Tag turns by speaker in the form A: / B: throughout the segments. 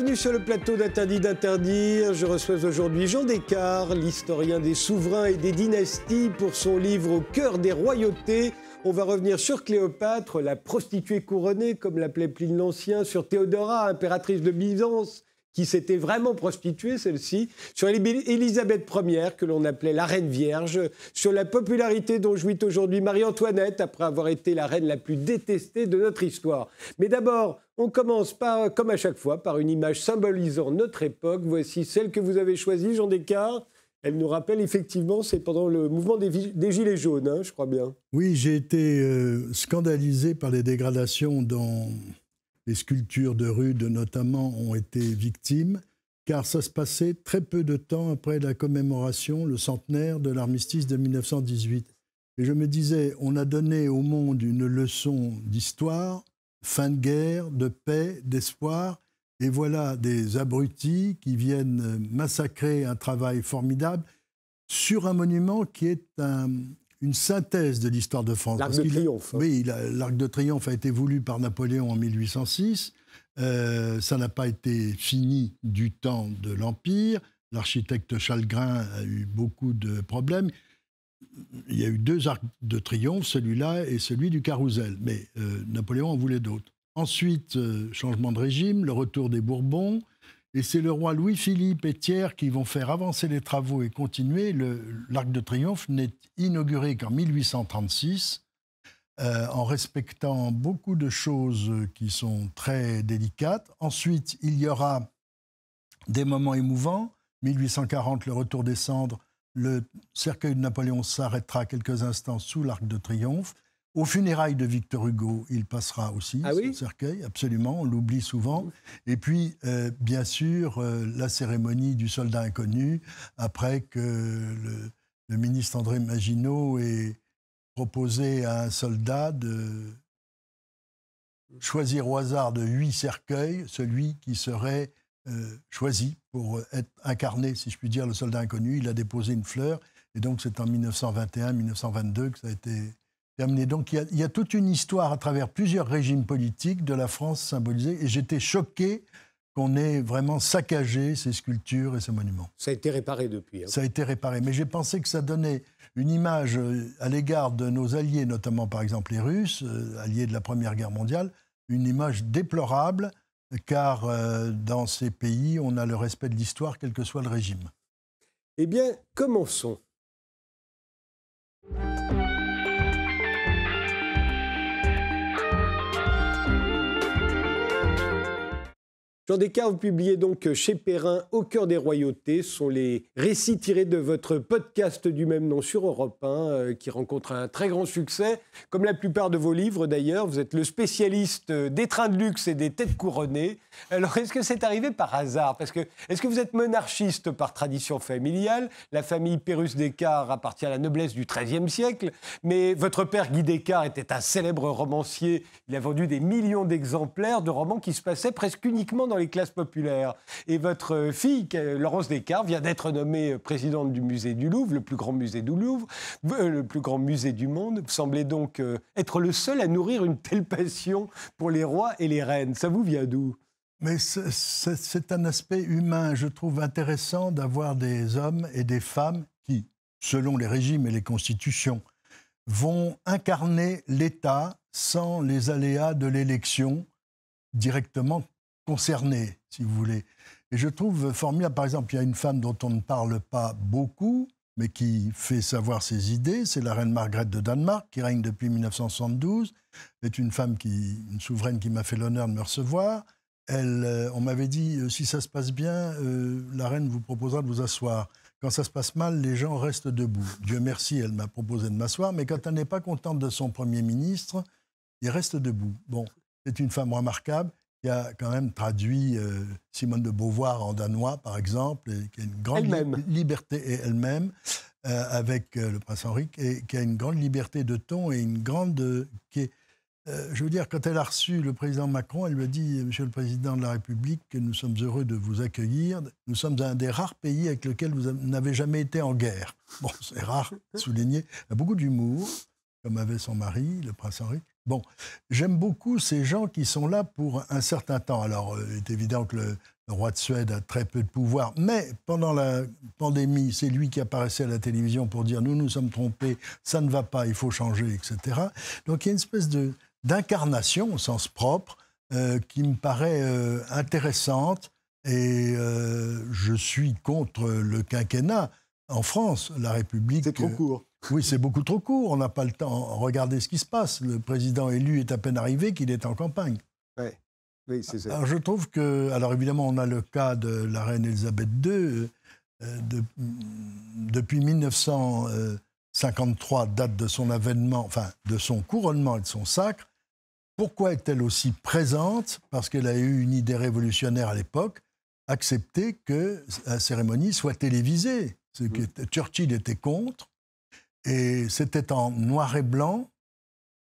A: Bienvenue sur le plateau d'Interdit d'interdire. Je reçois aujourd'hui Jean Descartes, l'historien des souverains et des dynasties, pour son livre Au cœur des royautés. On va revenir sur Cléopâtre, la prostituée couronnée, comme l'appelait Pline l'Ancien, sur Théodora, impératrice de Byzance, qui s'était vraiment prostituée, celle-ci, sur Élisabeth Ier, que l'on appelait la Reine Vierge, sur la popularité dont jouit aujourd'hui Marie-Antoinette, après avoir été la reine la plus détestée de notre histoire. Mais d'abord, on commence par, comme à chaque fois, par une image symbolisant notre époque. Voici celle que vous avez choisie, Jean Descartes. Elle nous rappelle effectivement, c'est pendant le mouvement des, Gilets jaunes, hein, je crois bien.
B: Oui, j'ai été euh, scandalisé par les dégradations dans les sculptures de Rude notamment ont été victimes, car ça se passait très peu de temps après la commémoration, le centenaire de l'armistice de 1918. Et je me disais, on a donné au monde une leçon d'histoire, fin de guerre, de paix, d'espoir, et voilà des abrutis qui viennent massacrer un travail formidable sur un monument qui est un, une synthèse de l'histoire de France.
A: L'Arc de Triomphe.
B: Hein. Oui, l'Arc de Triomphe a été voulu par Napoléon en 1806. Euh, ça n'a pas été fini du temps de l'Empire. L'architecte Chalgrin a eu beaucoup de problèmes. Il y a eu deux arcs de triomphe, celui-là et celui du Carrousel. Mais euh, Napoléon en voulait d'autres. Ensuite, euh, changement de régime, le retour des Bourbons, et c'est le roi Louis-Philippe et Thiers qui vont faire avancer les travaux et continuer. L'Arc de Triomphe n'est inauguré qu'en 1836, euh, en respectant beaucoup de choses qui sont très délicates. Ensuite, il y aura des moments émouvants. 1840, le retour des cendres. Le cercueil de Napoléon s'arrêtera quelques instants sous l'Arc de Triomphe. Au funérailles de Victor Hugo, il passera aussi,
A: ah
B: ce cercueil, absolument, on l'oublie souvent. Et puis, euh, bien sûr, euh, la cérémonie du soldat inconnu, après que le, ministre André Maginot ait proposé à un soldat de choisir au hasard de huit cercueils celui qui serait euh, choisi pour être incarné, si je puis dire, le soldat inconnu. Il a déposé une fleur, et donc c'est en 1921-1922 que ça a été donc il y, a, toute une histoire à travers plusieurs régimes politiques de la France symbolisée. Et j'étais choqué qu'on ait vraiment saccagé ces sculptures et ces monuments.
A: Ça a été réparé depuis.
B: Hein. Ça a été réparé. Mais j'ai pensé que ça donnait une image euh, à l'égard de nos alliés, notamment par exemple les Russes, euh, alliés de la Première Guerre mondiale, une image déplorable, car euh, dans ces pays, on a le respect de l'histoire, quel que soit le régime.
A: Eh bien, commençons. Jean Descartes, vous publiez donc chez Perrin Au cœur des royautés. Ce sont les récits tirés de votre podcast du même nom sur Europe 1, euh, qui rencontre un très grand succès. Comme la plupart de vos livres d'ailleurs, vous êtes le spécialiste des trains de luxe et des têtes couronnées. Alors est-ce que c'est arrivé par hasard? Parce que est-ce que vous êtes monarchiste par tradition familiale? La famille Pérus Descartes appartient à la noblesse du XIIIe siècle, mais votre père Guy Descartes était un célèbre romancier. Il a vendu des millions d'exemplaires de romans qui se passaient presque uniquement dans les classes populaires. Et votre fille, Laurence Descartes, vient d'être nommée présidente du musée du Louvre, le plus grand musée du Louvre, euh, le plus grand musée du monde. Vous semblez donc euh, être le seul à nourrir une telle passion pour les rois et les reines. Ça vous vient d'où?
B: Mais c'est un aspect humain. Je trouve intéressant d'avoir des hommes et des femmes qui, selon les régimes et les constitutions, vont incarner l'État sans les aléas de l'élection directement concernés, si vous voulez. Et je trouve formidable, par exemple, il y a une femme dont on ne parle pas beaucoup, mais qui fait savoir ses idées, c'est la reine Margrethe de Danemark, qui règne depuis 1972. C'est une femme, qui, une souveraine qui m'a fait l'honneur de me recevoir. Elle, euh, on m'avait dit, euh, si ça se passe bien, euh, la reine vous proposera de vous asseoir. Quand ça se passe mal, les gens restent debout. Dieu merci, elle m'a proposé de m'asseoir, mais quand elle n'est pas contente de son Premier ministre, il reste debout. Bon, c'est une femme remarquable qui a quand même traduit euh, Simone de Beauvoir en danois, par exemple, et qui a une grande liberté elle-même euh, avec euh, le prince Henri, et qui a une grande liberté de ton et une grande qui est, je veux dire, quand elle a reçu le président Macron, elle lui a dit, Monsieur le Président de la République, que nous sommes heureux de vous accueillir. Nous sommes un des rares pays avec lequel vous n'avez jamais été en guerre. Bon, c'est rare, souligné. Elle a beaucoup d'humour. comme avait son mari, le prince Henri. Bon, j'aime beaucoup ces gens qui sont là pour un certain temps. Alors, il est évident que le, roi de Suède a très peu de pouvoir, mais pendant la pandémie, c'est lui qui apparaissait à la télévision pour dire nous nous sommes trompés, ça ne va pas, il faut changer, etc. Donc il y a une espèce de, d'incarnation au sens propre euh, qui me paraît euh, intéressante et euh, je suis contre le quinquennat en France, la République.
A: C'est trop court.
B: Oui, c'est beaucoup trop court. On n'a pas le temps. Regardez ce qui se passe. Le président élu est à peine arrivé qu'il est en campagne.
A: Ouais. Oui, c'est ça.
B: Alors je trouve que, alors évidemment, on a le cas de la reine Elisabeth II. De, depuis 1953, date de son avènement, enfin de son couronnement et de son sacre, pourquoi est-elle aussi présente? Parce qu'elle a eu une idée révolutionnaire à l'époque, accepter que la cérémonie soit télévisée. Ce que Churchill était contre, et c'était en noir et blanc,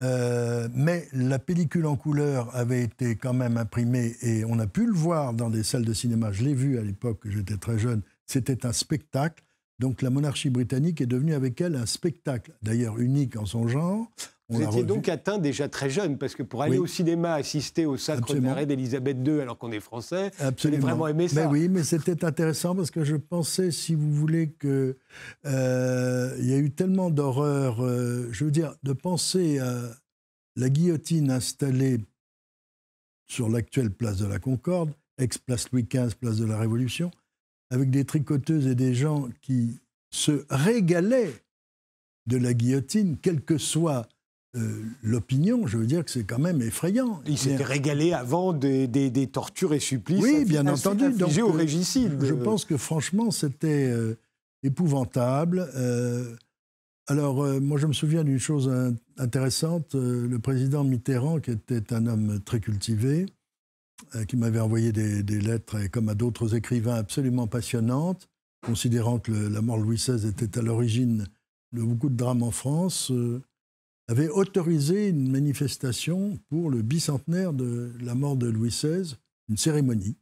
B: euh, mais la pellicule en couleur avait été quand même imprimée et on a pu le voir dans des salles de cinéma. Je l'ai vu à l'époque, j'étais très jeune. C'était un spectacle. Donc la monarchie britannique est devenue avec elle un spectacle, d'ailleurs unique en son genre,
A: vous étiez donc atteint déjà très jeune, parce que pour aller au cinéma assister au sacre d'arrêt d'Elisabeth II alors qu'on est français, vous avez vraiment aimé ça.
B: Mais oui, mais c'était intéressant parce que je pensais, si vous voulez, qu'il euh, y a eu tellement d'horreur. Euh, je veux dire, de penser à la guillotine installée sur l'actuelle place de la Concorde, ex-place Louis XV, place de la Révolution, avec des tricoteuses et des gens qui se régalaient de la guillotine, quel que soit euh, l'opinion, je veux dire que c'est quand même effrayant.
A: Il s'était régalé avant des, tortures et supplices.
B: Oui, bien entendu.
A: Donc, au euh, régicide.
B: Je pense que franchement, c'était euh, épouvantable. alors, moi, je me souviens d'une chose intéressante. le président Mitterrand, qui était un homme très cultivé, qui m'avait envoyé des, lettres, et comme à d'autres écrivains, absolument passionnantes, considérant que la mort de Louis XVI était à l'origine de beaucoup de drames en France avait autorisé une manifestation pour le bicentenaire de la mort de Louis XVI, une cérémonie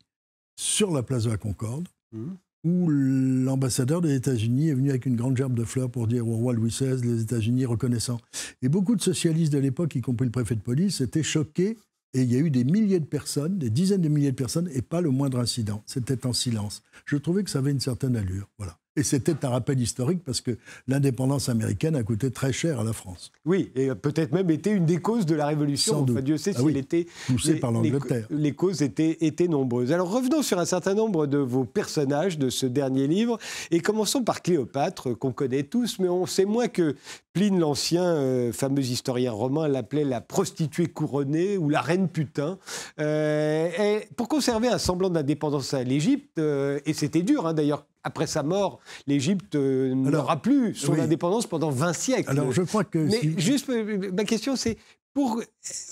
B: sur la place de la Concorde, mmh. où l'ambassadeur des États-Unis est venu avec une grande gerbe de fleurs pour dire au roi Louis XVI, les États-Unis reconnaissant. Et beaucoup de socialistes de l'époque, y compris le préfet de police, étaient choqués. Et il y a eu des milliers de personnes, des dizaines de milliers de personnes, et pas le moindre incident. C'était en silence. Je trouvais que ça avait une certaine allure. Voilà. Et c'était un rappel historique parce que l'indépendance américaine a coûté très cher à la France.
A: Oui, et peut-être même été une des causes de la Révolution.
B: Sans
A: Dieu sait
B: ah
A: si elle était
B: poussée par l'Angleterre.
A: Les, causes étaient, étaient nombreuses. Alors revenons sur un certain nombre de vos personnages de ce dernier livre et commençons par Cléopâtre qu'on connaît tous, mais on sait moins que Pline l'Ancien, euh, fameux historien romain, l'appelait la prostituée couronnée ou la reine putain. Euh, pour conserver un semblant d'indépendance à l'Égypte, euh, et c'était dur hein, d'ailleurs après sa mort, l'Égypte euh, n'aura plus son indépendance pendant 20 siècles.
B: Alors je crois que.
A: Mais juste, euh, ma question, c'est pour.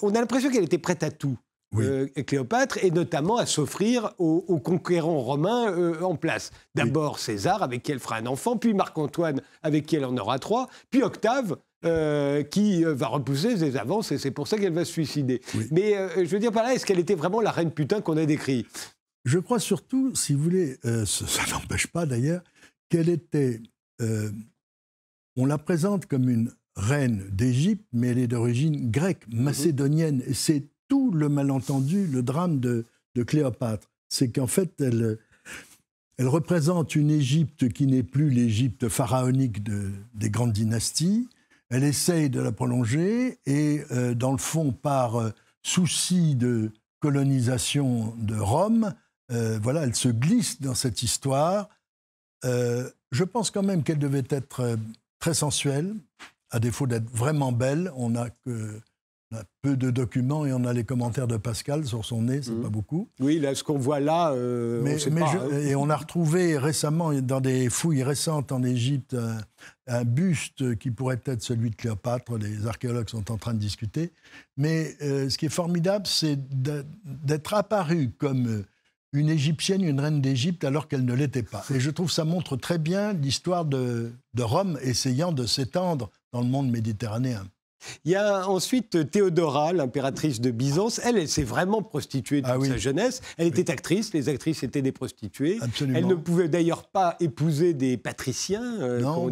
A: On a l'impression qu'elle était prête à tout. Euh, Cléopâtre, et notamment à s'offrir aux, conquérants romains en place. D'abord César, avec qui elle fera un enfant, puis Marc-Antoine, avec qui elle en aura trois, puis Octave, qui va repousser ses avances et c'est pour ça qu'elle va se suicider. Mais je veux dire par là, est-ce qu'elle était vraiment la reine putain qu'on a décrit
B: je crois surtout, si vous voulez, euh, ça, n'empêche pas d'ailleurs, qu'elle était. Euh, on la présente comme une reine d'Égypte, mais elle est d'origine grecque, mhm. macédonienne. Et c'est tout le malentendu, le drame de, Cléopâtre. C'est qu'en fait, elle, elle représente une Égypte qui n'est plus l'Égypte pharaonique des grandes dynasties. Elle essaye de la prolonger et, euh, dans le fond, par souci de colonisation de Rome, euh, voilà, elle se glisse dans cette histoire. Euh, je pense quand même qu'elle devait être euh, très sensuelle, à défaut d'être vraiment belle. On a que peu de documents et on a les commentaires de Pascal sur son nez, c'est mmh. pas beaucoup.
A: Oui, là, ce qu'on voit là, mais, on pas,
B: hein. Et on a retrouvé récemment, dans des fouilles récentes en Égypte, un, buste qui pourrait être celui de Cléopâtre. Les archéologues sont en train de discuter. Mais ce qui est formidable, c'est d'être apparu comme une Égyptienne, une reine d'Égypte, alors qu'elle ne l'était pas. Et je trouve que ça montre très bien l'histoire de, Rome essayant de s'étendre dans le monde méditerranéen.
A: Il y a ensuite Théodora, l'impératrice de Byzance. Elle, elle s'est vraiment prostituée toute ah sa jeunesse. Elle était actrice, les actrices étaient des prostituées. Elle ne pouvait d'ailleurs pas épouser des patriciens. Euh,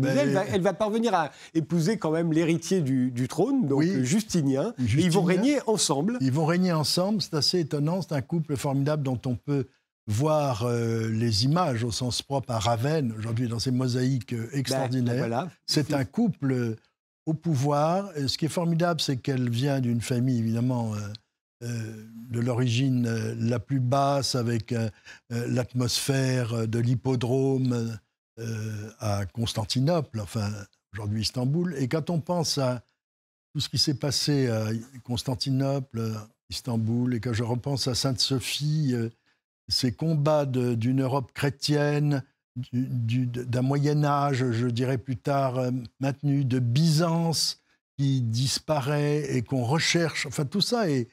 A: elle, va, parvenir à épouser quand même l'héritier du, trône, donc Justinien. ils vont régner ensemble.
B: Ils vont régner ensemble, c'est assez étonnant. C'est un couple formidable dont on peut voir euh, les images au sens propre à Ravenne, aujourd'hui dans ces mosaïques euh, ben, extraordinaires. C'est un couple au pouvoir. ce qui est formidable, c'est qu'elle vient d'une famille, évidemment, euh, euh, de l'origine euh, la plus basse, avec l'atmosphère de l'hippodrome à Constantinople, enfin, aujourd'hui Istanbul. Et quand on pense à tout ce qui s'est passé à Constantinople, Istanbul, et quand je repense à Sainte-Sophie, ces combats d'une Europe chrétienne, d'un Moyen Âge, je dirais plus tard, euh, maintenu, de Byzance qui disparaît et qu'on recherche. Enfin, tout ça est,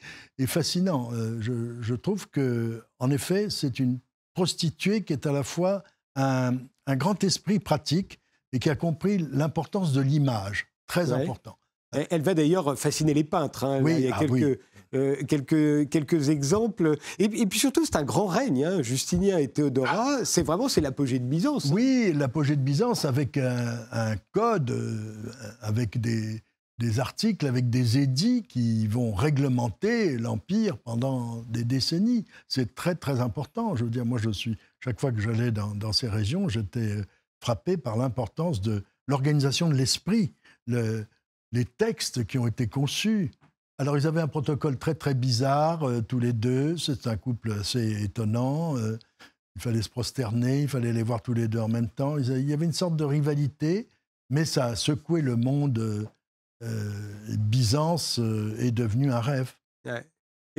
B: fascinant. Euh, je, trouve que, en effet, c'est une prostituée qui est à la fois un, grand esprit pratique et qui a compris l'importance de l'image, très important.
A: Elle va d'ailleurs fasciner les peintres. Hein. il y a ah quelques, euh, quelques, quelques exemples. Et, puis surtout, c'est un grand règne. Hein. Justinien et Théodora, c'est vraiment c'est l'apogée de Byzance.
B: Hein. Oui, l'apogée de Byzance avec un, code, euh, avec des, des, articles, avec des édits qui vont réglementer l'Empire pendant des décennies. C'est très, très important. Je veux dire, moi, je suis, chaque fois que j'allais dans, dans ces régions, j'étais frappé par l'importance de l'organisation de l'esprit. Le, les textes qui ont été conçus, alors, ils avaient un protocole très, très bizarre, euh, tous les deux. C'est un couple assez étonnant. Euh, il fallait se prosterner, il fallait les voir tous les deux en même temps. Il y avait une sorte de rivalité, mais ça a secoué le monde. Euh, Byzance est devenu un rêve.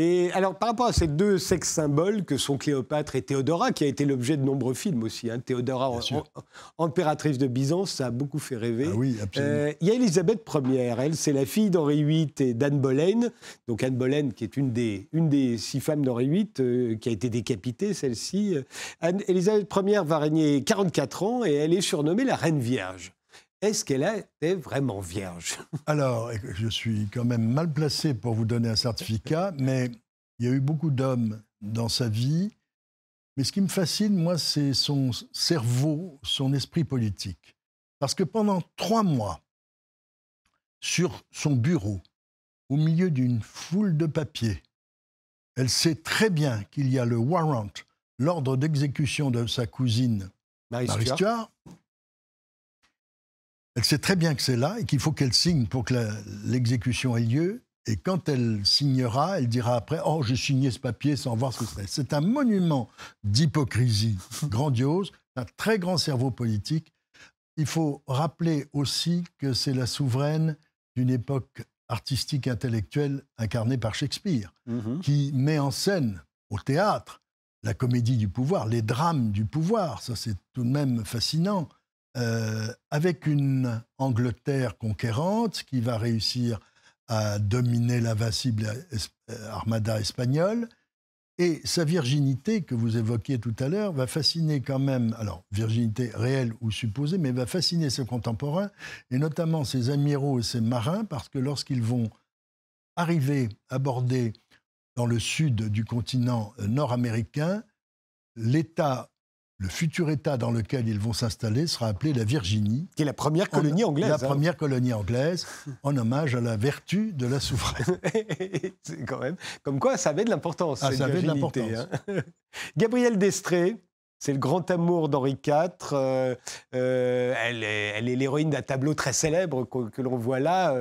A: Et alors, par rapport à ces deux sex symboles que sont Cléopâtre et Théodora, qui a été l'objet de nombreux films aussi, hein, Théodora, empératrice de Byzance, ça a beaucoup fait rêver.
B: Ah oui, absolument. Euh,
A: il y a Élisabeth Ier, elle, c'est la fille d'Henri VIII et d'Anne Boleyn. Donc Anne Boleyn, qui est une des, une des six femmes d'Henri VIII, euh, qui a été décapitée, celle-ci. Élisabeth Ier va régner 44 ans et elle est surnommée la Reine Vierge. Est-ce qu'elle était vraiment vierge?
B: Alors, je suis quand même mal placé pour vous donner un certificat, mais il y a eu beaucoup d'hommes dans sa vie. Mais ce qui me fascine, moi, c'est son cerveau, son esprit politique. Parce que pendant trois mois, sur son bureau, au milieu d'une foule de papiers, elle sait très bien qu'il y a le warrant, l'ordre d'exécution de sa cousine Marie Stuart, elle sait très bien que c'est là et qu'il faut qu'elle signe pour que l'exécution ait lieu. Et quand elle signera, elle dira après Oh, j'ai signé ce papier sans voir ce que c'est. C'est un monument d'hypocrisie grandiose, un très grand cerveau politique. Il faut rappeler aussi que c'est la souveraine d'une époque artistique intellectuelle incarnée par Shakespeare, mm-hmm. qui met en scène au théâtre la comédie du pouvoir, les drames du pouvoir. Ça, c'est tout de même fascinant. Euh, avec une Angleterre conquérante qui va réussir à dominer l'invincible euh, armada espagnole. Et sa virginité, que vous évoquiez tout à l'heure, va fasciner quand même, alors virginité réelle ou supposée, mais va fasciner ses contemporains, et notamment ses amiraux et ses marins, parce que lorsqu'ils vont arriver, aborder dans le sud du continent euh, nord-américain, l'État le futur État dans lequel ils vont s'installer sera appelé la Virginie.
A: Qui est la première colonie anglaise.
B: La hein. première colonie anglaise, en hommage à la vertu de la souveraine.
A: Quand même. Comme quoi, ça avait de l'importance.
B: Ah, ça avait de l'importance.
A: Hein. Gabriel Destré, c'est le grand amour d'Henri IV. Euh, euh, elle est l'héroïne d'un tableau très célèbre que, l'on voit là,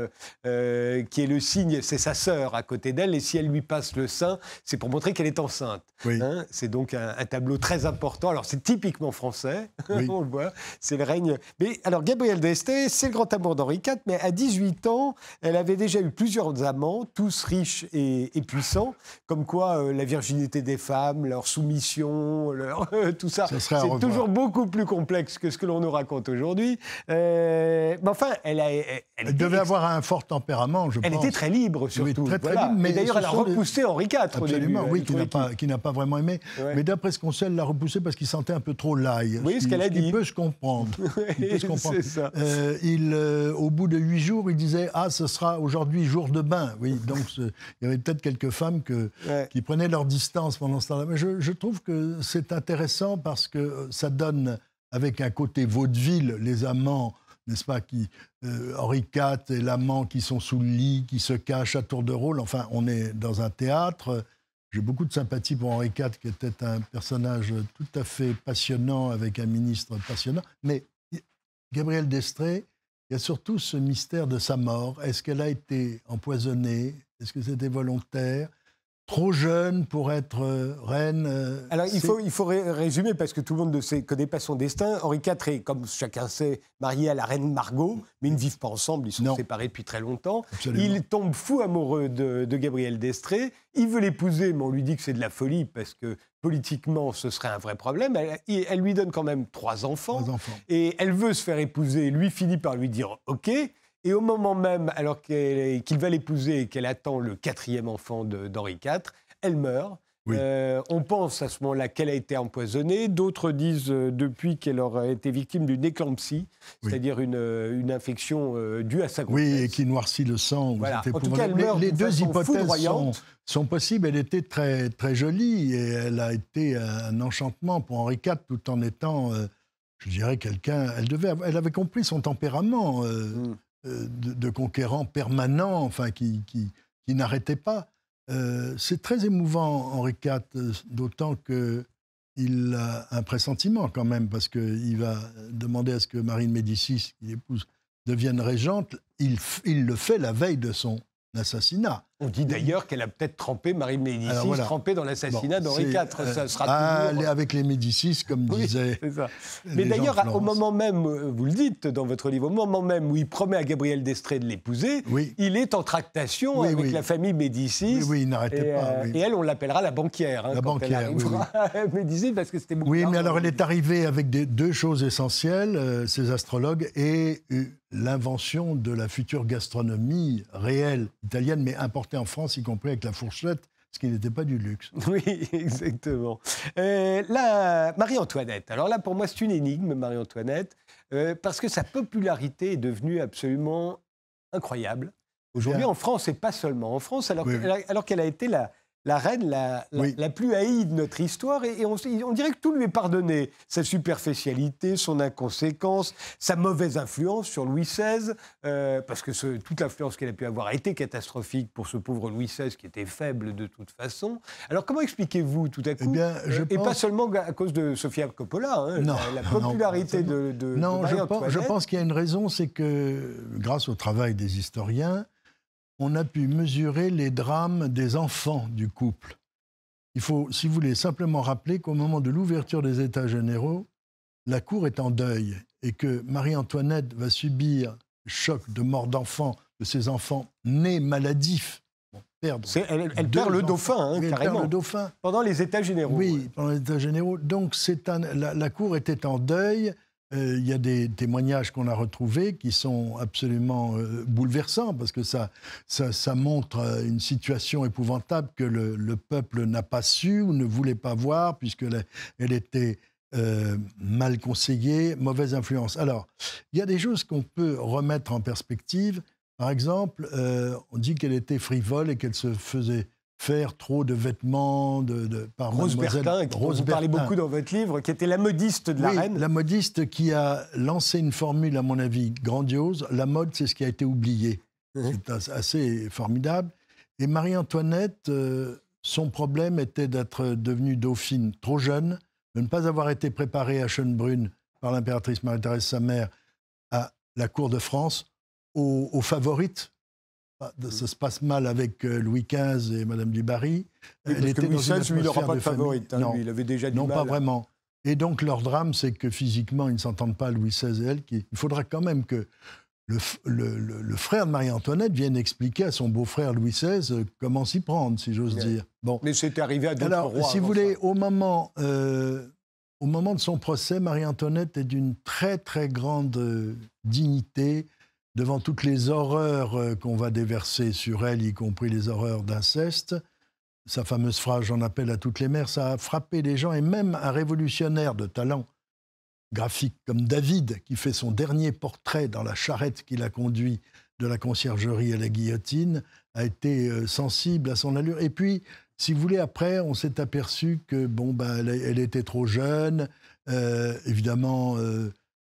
A: euh, qui est le signe, c'est sa sœur à côté d'elle, et si elle lui passe le sein, c'est pour montrer qu'elle est enceinte. Hein. c'est donc un, tableau très important. Alors c'est typiquement français, on le voit, c'est le règne. Mais alors Gabrielle d'Este, c'est le grand amour d'Henri IV, mais à 18 ans, elle avait déjà eu plusieurs amants, tous riches et, puissants, comme quoi la virginité des femmes, leur soumission, leur, tout tout ça.
B: Ça serait à
A: C'est toujours beaucoup plus complexe que ce que l'on nous raconte aujourd'hui. Euh, mais enfin, elle, a, elle,
B: Elle devait
A: ex-
B: avoir un fort tempérament, je
A: elle
B: pense.
A: était très libre, surtout.
B: très, très
A: Voilà.
B: libre, mais
A: d'ailleurs,
B: ce
A: elle a repoussé Henri IV au début.
B: Absolument,
A: Elle
B: oui, qui
A: trouvait
B: n'a pas, qui n'a pas vraiment aimé.
A: Ouais.
B: Mais d'après ce qu'on sait, elle l'a repoussé parce qu'il sentait un peu trop l'ail.
A: Oui, ce qu'elle a dit.
B: peut se comprendre. Il peut se comprendre.
A: c'est ça.
B: Euh, il, euh, au bout de huit jours, il disait Ah, ce sera aujourd'hui jour de bain. Oui, donc ce- il y avait peut-être quelques femmes que,
A: Ouais.
B: qui prenaient leur distance pendant ce temps-là. Mais je, je trouve que c'est intéressant parce que ça donne, avec un côté vaudeville, les amants, n'est-ce pas, qui, euh, Henri IV et l'amant qui sont sous le lit, qui se cachent à tour de rôle. Enfin, on est dans un théâtre. J'ai beaucoup de sympathie pour Henri IV, qui était un personnage tout à fait passionnant, avec un ministre passionnant. Mais Gabriel Destré, il y a surtout ce mystère de sa mort. Est-ce qu'elle a été empoisonnée? Est-ce que c'était volontaire? Trop jeune pour être euh, reine euh,
A: Alors, il faut, il faut ré- résumer parce que tout le monde ne sait, connaît pas son destin. Henri IV est, comme chacun sait, marié à la reine Margot, mais ils ne vivent pas ensemble, ils sont
B: Non.
A: séparés depuis très longtemps.
B: Absolument.
A: Il tombe fou amoureux de, de Gabrielle Destré. Il veut l'épouser, mais on lui dit que c'est de la folie parce que politiquement, ce serait un vrai problème. Elle lui donne quand même trois enfants.
B: Trois enfants.
A: Et elle veut se faire épouser. Lui finit par lui dire OK. Et au moment même, alors qu'il va l'épouser et qu'elle attend le quatrième enfant d'Henri IV, elle meurt.
B: Oui.
A: Euh, on pense à ce moment-là qu'elle a été empoisonnée. D'autres disent euh, depuis qu'elle aurait été victime d'une éclampsie,
B: Oui.
A: c'est-à-dire une, euh, une infection euh, due à sa grossesse.
B: Oui, et qui noircit le sang.
A: Voilà. En tout cas, elle
B: épouvantable.
A: meurt
B: les, deux hypothèses sont, possibles. Elle était très, très jolie et elle a été un enchantement pour Henri IV tout en étant, je dirais, quelqu'un. Elle, devait elle avait compris son tempérament
A: Mm.
B: Euh, de, de conquérant permanent, enfin, qui, qui, qui n'arrêtait pas. Euh, C'est très émouvant, Henri IV, euh, d'autant que. Il a un pressentiment quand même, parce qu'il va demander à ce que Marie de Médicis, qu'il épouse, devienne régente. Il, il le fait la veille de son assassinat.
A: On dit d'ailleurs qu'elle a peut-être trempé Marie Médicis,
B: voilà.
A: trempé dans l'assassinat
B: Bon,
A: d'Henri IV.
B: euh,
A: Ça sera
B: ah,
A: toujours...
B: avec les Médicis, comme
A: Oui, ça.
B: les
A: Mais d'ailleurs, au moment même, euh, vous le dites dans votre livre, au moment même où il promet à Gabriel d'Estrée de l'épouser,
B: Oui,
A: il est en tractation
B: Oui,
A: avec la famille Médicis.
B: oui, oui, il n'arrêtait pas.
A: euh, et elle, on l'appellera la banquière. hein,
B: La
A: quand
B: banquière,
A: elle Médicis, parce que c'était beaucoup
B: Oui, mais alors elle est arrivée avec des- deux choses essentielles, euh, ces astrologues, et euh, l'invention de la future gastronomie réelle italienne, mais en France, y compris avec la fourchette, ce qui n'était pas du luxe.
A: Oui, exactement. Euh, Marie-Antoinette. Alors là, pour moi, c'est une énigme, Marie-Antoinette, euh, parce que sa popularité est devenue absolument incroyable. Aujourd'hui, en France, et pas seulement en France, alors,
B: Oui,
A: qu'elle a- alors qu'elle a été la, la reine la, la-
B: Oui.
A: la plus haïe de notre histoire, et, et on, dirait que tout lui est pardonné. Sa superficialité, son inconséquence, sa mauvaise influence sur Louis XVI, euh, parce que ce- toute l'influence qu'elle a pu avoir a été catastrophique pour ce pauvre Louis XVI qui était faible de toute façon. Alors comment expliquez-vous tout à coup
B: Eh bien, je
A: euh, Et pas seulement à cause de Sofia Coppola, hein,
B: Non,
A: la, popularité de, de, de
B: Non, je pense, je
A: Marie-Antoinette.
B: pense qu'il y a une raison, c'est que grâce au travail des historiens, on a pu mesurer les drames des enfants du couple. Il faut, si vous voulez, simplement rappeler qu'au moment de l'ouverture des États généraux, la cour est en deuil et que Marie-Antoinette va subir le choc de mort d'enfants, de ses enfants nés maladifs. Bon, perdre
A: C'est- elle, perd le dauphin, hein,
B: elle perd
A: carrément,
B: le dauphin.
A: pendant les États généraux.
B: Oui, pendant les États généraux. Donc, c'est un, la, la Cour était en deuil. Euh, Il y a des témoignages qu'on a retrouvés qui sont absolument euh, bouleversants parce que ça, ça, montre euh, une situation épouvantable que le, le peuple n'a pas su ou ne voulait pas voir puisqu'elle elle était mal conseillée, mauvaise influence. Alors, il y a des choses qu'on peut remettre en perspective. Par exemple, on dit qu'elle était frivole et qu'elle se faisait faire trop de vêtements de, de, par
A: Rose Bertin, dont
B: Rose
A: vous parlez
B: Bertin.
A: beaucoup dans votre livre, qui était la modiste de la
B: Oui,
A: reine.
B: la modiste qui a lancé une formule, à mon avis, grandiose. La mode, c'est ce qui a été oublié.
A: Mhm.
B: C'est as- assez formidable. Et Marie-Antoinette, euh, son problème était d'être devenue dauphine trop jeune, de ne pas avoir été préparée à Schönbrunn par l'impératrice Marie-Thérèse, sa mère, à la cour de France, aux, aux favorites. Ah, Ça se passe mal avec euh, Louis XV et Madame du Barry.
A: Oui, que Louis XVI, lui, il n'aura pas de favorite. hein,
B: Non.
A: lui, il avait déjà du
B: Non,
A: mal.
B: pas vraiment. Et donc, leur drame, c'est que physiquement, ils ne s'entendent pas, Louis XVI et elle. Qui... Il faudra quand même que le, f- le- le- le frère de Marie-Antoinette vienne expliquer à son beau-frère Louis XVI euh, comment s'y prendre, si j'ose dire. Bon.
A: Mais c'était arrivé à d'autres
B: Alors,
A: rois.
B: si vous voulez,
A: ça.
B: au moment, euh, au moment de son procès, Marie-Antoinette est d'une très très grande dignité devant toutes les horreurs euh, qu'on va déverser sur elle, y compris les horreurs d'inceste. Sa fameuse phrase J'en appelle à toutes les mères, ça a frappé les gens et même un révolutionnaire de talent graphique comme David, qui fait son dernier portrait dans la charrette qu'il a conduit de la conciergerie à la guillotine, a été euh, sensible à son allure. Et puis, si vous voulez, après, on s'est aperçu que bon, bah, elle, était trop jeune. Euh, évidemment,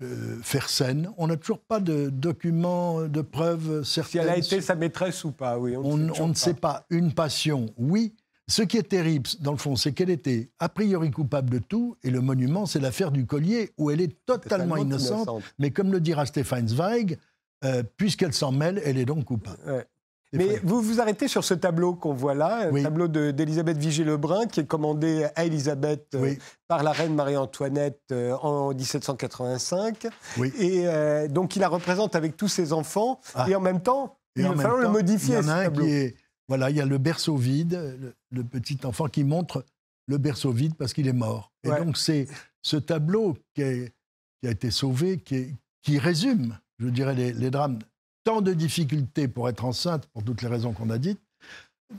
B: euh, faire scène. On n'a toujours pas de documents, de preuves certaines.
A: Si elle a été sa maîtresse ou pas, oui.
B: On, ne sait pas. Une passion, oui. Ce qui est terrible, dans le fond, c'est qu'elle était a priori coupable de tout, et le monument, c'est l'affaire du collier, où elle est totalement innocente, mais comme le dira Stéphane Zweig, puisqu'elle s'en mêle, elle est donc coupable.
A: Mais vous vous arrêtez sur ce tableau qu'on voit là, un tableau d'Elisabeth Vigée-Lebrun, qui est commandé à Elisabeth euh, par la reine Marie-Antoinette euh, en 1785. Et euh, donc il la représente avec tous ses enfants, ah. et en même temps, il va falloir le modifier. Il y en a un qui est,
B: voilà, il y a le berceau vide, le, petit enfant qui montre le berceau vide parce qu'il est mort. Et donc c'est ce tableau qui, a été sauvé, qui, qui résume, je dirais, les, les drames tant de difficultés pour être enceinte, pour toutes les raisons qu'on a dites.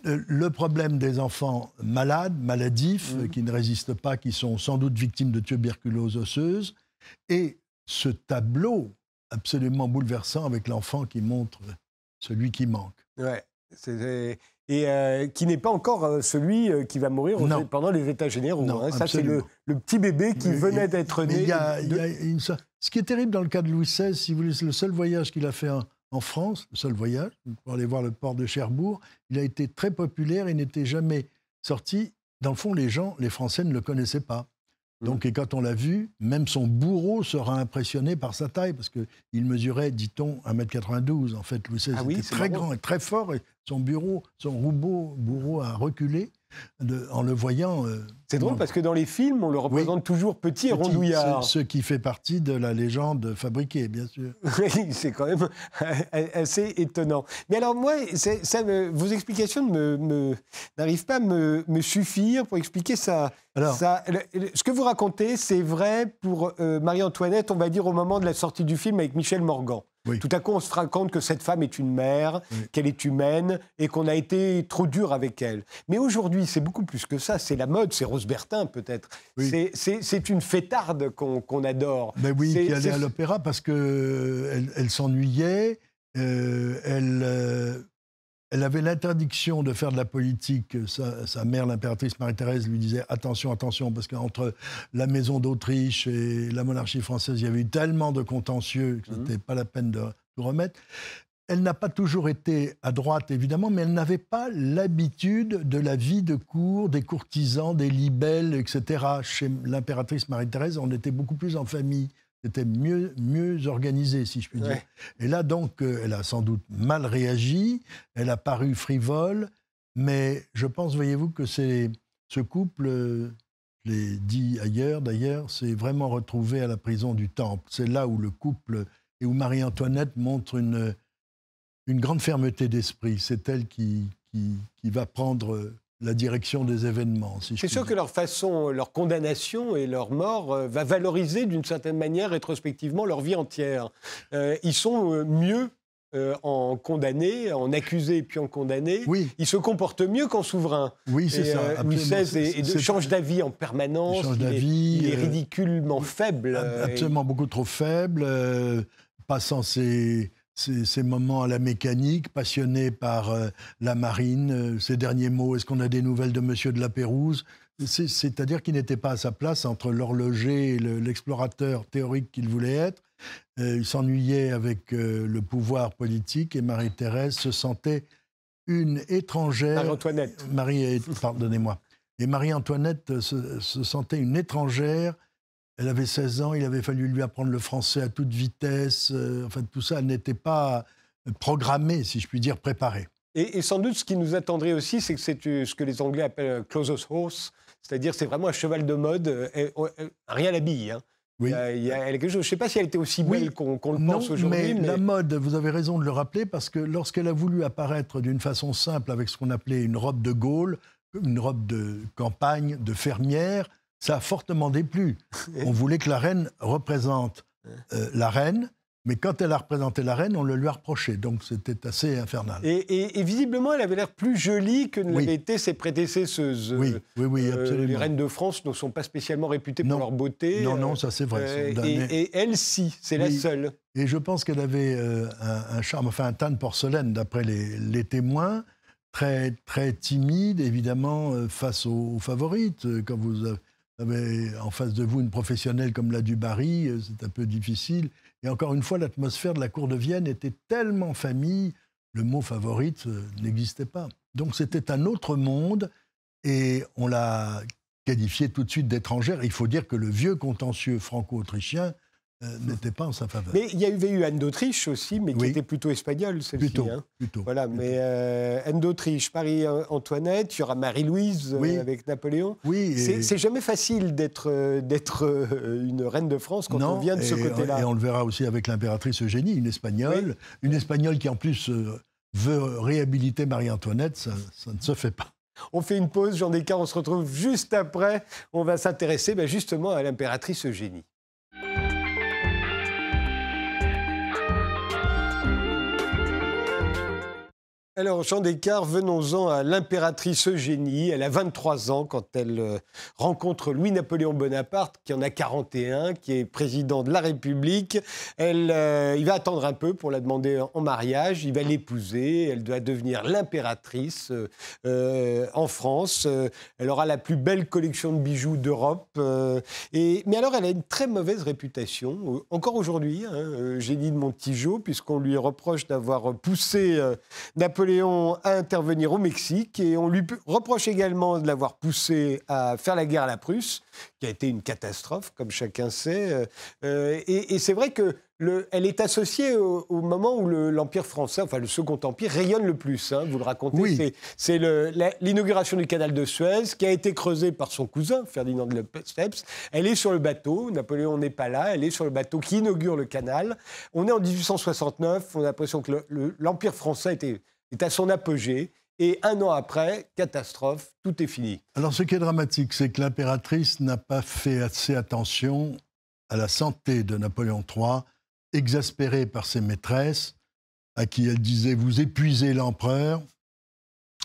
B: Euh, le problème des enfants malades, maladifs, mmh. qui ne résistent pas, qui sont sans doute victimes de tuberculose osseuse, et ce tableau absolument bouleversant avec l'enfant qui montre celui qui manque.
A: Ouais, et euh, qui n'est pas encore euh, celui qui va mourir pendant les États généraux. Non, hein. Ça, c'est le, petit bébé qui venait d'être né.
B: Ce qui est terrible dans le cas de Louis XVI, si vous voulez, c'est le seul voyage qu'il a fait en, en France, le seul voyage, pour aller voir le port de Cherbourg. Il a été très populaire et n'était jamais sorti. Dans le fond, les gens, les Français ne le connaissaient pas. Mmh. Donc, et quand on l'a vu, même son bourreau sera impressionné par sa taille, parce qu'il mesurait, dit-on, 1m92. En fait, Louis XVI ah était très grand et très fort, et son bureau, son roubeau, bourreau a reculé en le voyant.
A: Euh, c'est drôle parce que dans les films, on le représente toujours petit et rondouillard.
B: Ce qui fait partie de la légende fabriquée, bien sûr.
A: Oui, c'est quand même assez étonnant. Mais alors moi, ça vos explications n'arrivent pas à me, suffire pour expliquer ça. ça ce que vous racontez, c'est vrai pour euh, Marie-Antoinette, on va dire au moment de la sortie du film avec Michel Morgan. Tout à coup, on se rend compte que cette femme est une mère, qu'elle est humaine et qu'on a été trop dur avec elle. Mais aujourd'hui, c'est beaucoup plus que ça. C'est la mode, c'est Rose Bertin peut-être. C'est une fêtarde qu'on adore.
B: Mais oui, qui allait à l'opéra parce qu'elle elle, s'ennuyait. Euh, elle, euh, elle avait l'interdiction de faire de la politique. Sa, mère, l'impératrice Marie-Thérèse, lui disait attention, attention, parce qu'entre la maison d'Autriche et la monarchie française, il y avait eu tellement de contentieux que ce n'était mhm. pas la peine de tout remettre. Elle n'a pas toujours été à droite, évidemment, mais elle n'avait pas l'habitude de la vie de cour, des courtisans, des libelles, etc. Chez l'impératrice Marie-Thérèse, on était beaucoup plus en famille. C'était mieux, mieux organisé, si je puis dire. Et là, donc, euh, elle a sans doute mal réagi, elle a paru frivole, mais je pense, voyez-vous, que c'est ce couple, euh, je l'ai dit ailleurs d'ailleurs, s'est vraiment retrouvé à la prison du Temple. C'est là où le couple et où Marie-Antoinette montre une, une grande fermeté d'esprit. C'est elle qui, qui, qui va prendre la direction des événements.
A: Si c'est sûr que leur façon, leur condamnation et leur mort euh, va valoriser d'une certaine manière rétrospectivement leur vie entière. Euh, ils sont euh, mieux en condamnés, en accusés puis en condamnés.
B: Oui.
A: Ils se comportent mieux qu'en souverain.
B: Oui, c'est ça.
A: Louis XVI change d'avis en permanence. Il change d'avis. Il, est ridiculement faible.
B: Absolument beaucoup trop faible, passant ses ces, moments à la mécanique, passionné par euh, la marine, euh, ces derniers mots, est-ce qu'on a des nouvelles de Monsieur de la Pérouse? C'est-à-dire qu'il n'était pas à sa place entre l'horloger et l'explorateur théorique qu'il voulait être. Euh, il s'ennuyait avec le pouvoir politique et Marie-Thérèse se sentait une étrangère.
A: Marie-Antoinette.
B: Marie, pardonnez-moi. Et Marie-Antoinette se, se sentait une étrangère elle avait 16 ans, il avait fallu lui apprendre le français à toute vitesse. Euh, enfin, tout ça, elle n'était pas programmée, si je puis dire, préparée.
A: Et, sans doute, ce qui nous attendrait aussi, c'est que c'est euh, ce que les Anglais appellent closest horse, c'est-à-dire c'est vraiment un cheval de mode, euh, rien l'habille. Hein. Oui. Il y a, quelque chose. Je ne sais pas si elle était aussi belle qu'on le pense aujourd'hui.
B: Mais, mais, la mode, vous avez raison de le rappeler, parce que lorsqu'elle a voulu apparaître d'une façon simple avec ce qu'on appelait une robe de Gaulle, une robe de campagne, de fermière, ça a fortement déplu. On voulait que la reine représente euh, la reine, mais quand elle a représenté la reine, on le lui a reproché. Donc c'était assez infernal.
A: Et, visiblement, elle avait l'air plus jolie que ne l'avaient été ses prédécesseuses.
B: Oui, oui, oui, absolument.
A: les reines de France ne sont pas spécialement réputées pour leur beauté.
B: Non, non, ça c'est vrai.
A: et, elle, si, c'est la seule.
B: Et je pense qu'elle avait un, charme, enfin un teint de porcelaine, d'après les témoins très, très timide, évidemment, euh, face aux, favorites. Euh, quand vous avez en face de vous une professionnelle comme la du Barry, euh, c'est un peu difficile. Et encore une fois, l'atmosphère de la cour de Vienne était tellement famille, le mot favorite n'existait pas. Donc c'était un autre monde et on l'a qualifié tout de suite d'étrangère. Il faut dire que le vieux contentieux franco-autrichien euh, n'était pas en sa faveur.
A: Mais il y avait eu Anne d'Autriche aussi, mais qui était plutôt espagnole, celle-ci.
B: Plutôt, hein. plutôt,
A: Voilà, mais euh, Anne d'Autriche, Marie-Antoinette, il y aura Marie-Louise euh, avec Napoléon.
B: Oui.
A: C'est jamais facile d'être d'être une reine de France quand on vient de ce côté-là.
B: Et on le verra aussi avec l'impératrice Eugénie, une espagnole. Une espagnole qui en plus veut réhabiliter Marie-Antoinette, ça, ça ne se fait pas.
A: On fait une pause, Jean Descartes, on se retrouve juste après. On va s'intéresser ben, justement à l'impératrice Eugénie. Alors, Jean Descartes, venons-en à l'impératrice Eugénie. Elle a 23 ans quand elle euh, rencontre Louis-Napoléon Bonaparte, qui en a 41, qui est président de la République. Elle, euh, il va attendre un peu pour la demander en mariage. Il va l'épouser. Elle doit devenir l'impératrice euh, en France. elle aura la plus belle collection de bijoux d'Europe. mais alors, elle a une très mauvaise réputation, encore aujourd'hui, hein, Eugénie de Montijo, puisqu'on lui reproche d'avoir poussé Napoléon à intervenir au Mexique et on lui reproche également de l'avoir poussé à faire la guerre à la Prusse, qui a été une catastrophe, comme chacun sait. Euh, et, c'est vrai que le, elle est associée au, moment où l'Empire français, enfin le Second Empire, rayonne le plus. Hein, vous le racontez. C'est l'inauguration du canal de Suez qui a été creusé par son cousin, Ferdinand de Lesseps. Elle est sur le bateau. Napoléon n'est pas là. Elle est sur le bateau qui inaugure le canal. On est en 1869. On a l'impression que l'Empire français était est à son apogée. Et un an après, catastrophe, tout est fini.
B: Alors ce qui est dramatique, c'est que l'impératrice n'a pas fait assez attention à la santé de Napoléon III, exaspérée par ses maîtresses, à qui elle disait Vous épuisez l'empereur,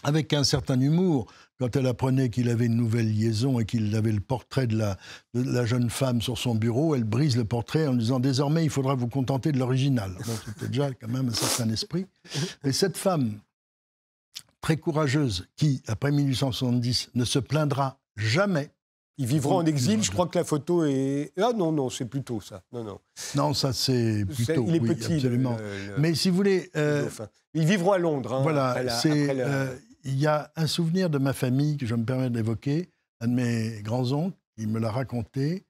B: avec un certain humour. Quand elle apprenait qu'il avait une nouvelle liaison et qu'il avait le portrait de la, de la, jeune femme sur son bureau, elle brise le portrait en disant Désormais, il faudra vous contenter de l'original. C'était déjà quand même un certain esprit. Et cette femme, très courageuse, qui, après 1870, ne se plaindra jamais.
A: Ils vivront en exil. Je crois que la photo est. Ah non, non, c'est plutôt ça. Non, non.
B: Non, ça c'est plutôt.
A: Il est
B: oui,
A: petit.
B: Absolument. Mais si vous voulez.
A: Euh, ils vivront à Londres. Hein,
B: voilà. c'est il y a un souvenir de ma famille que je me permets d'évoquer, un de mes grands-oncles, il me l'a raconté.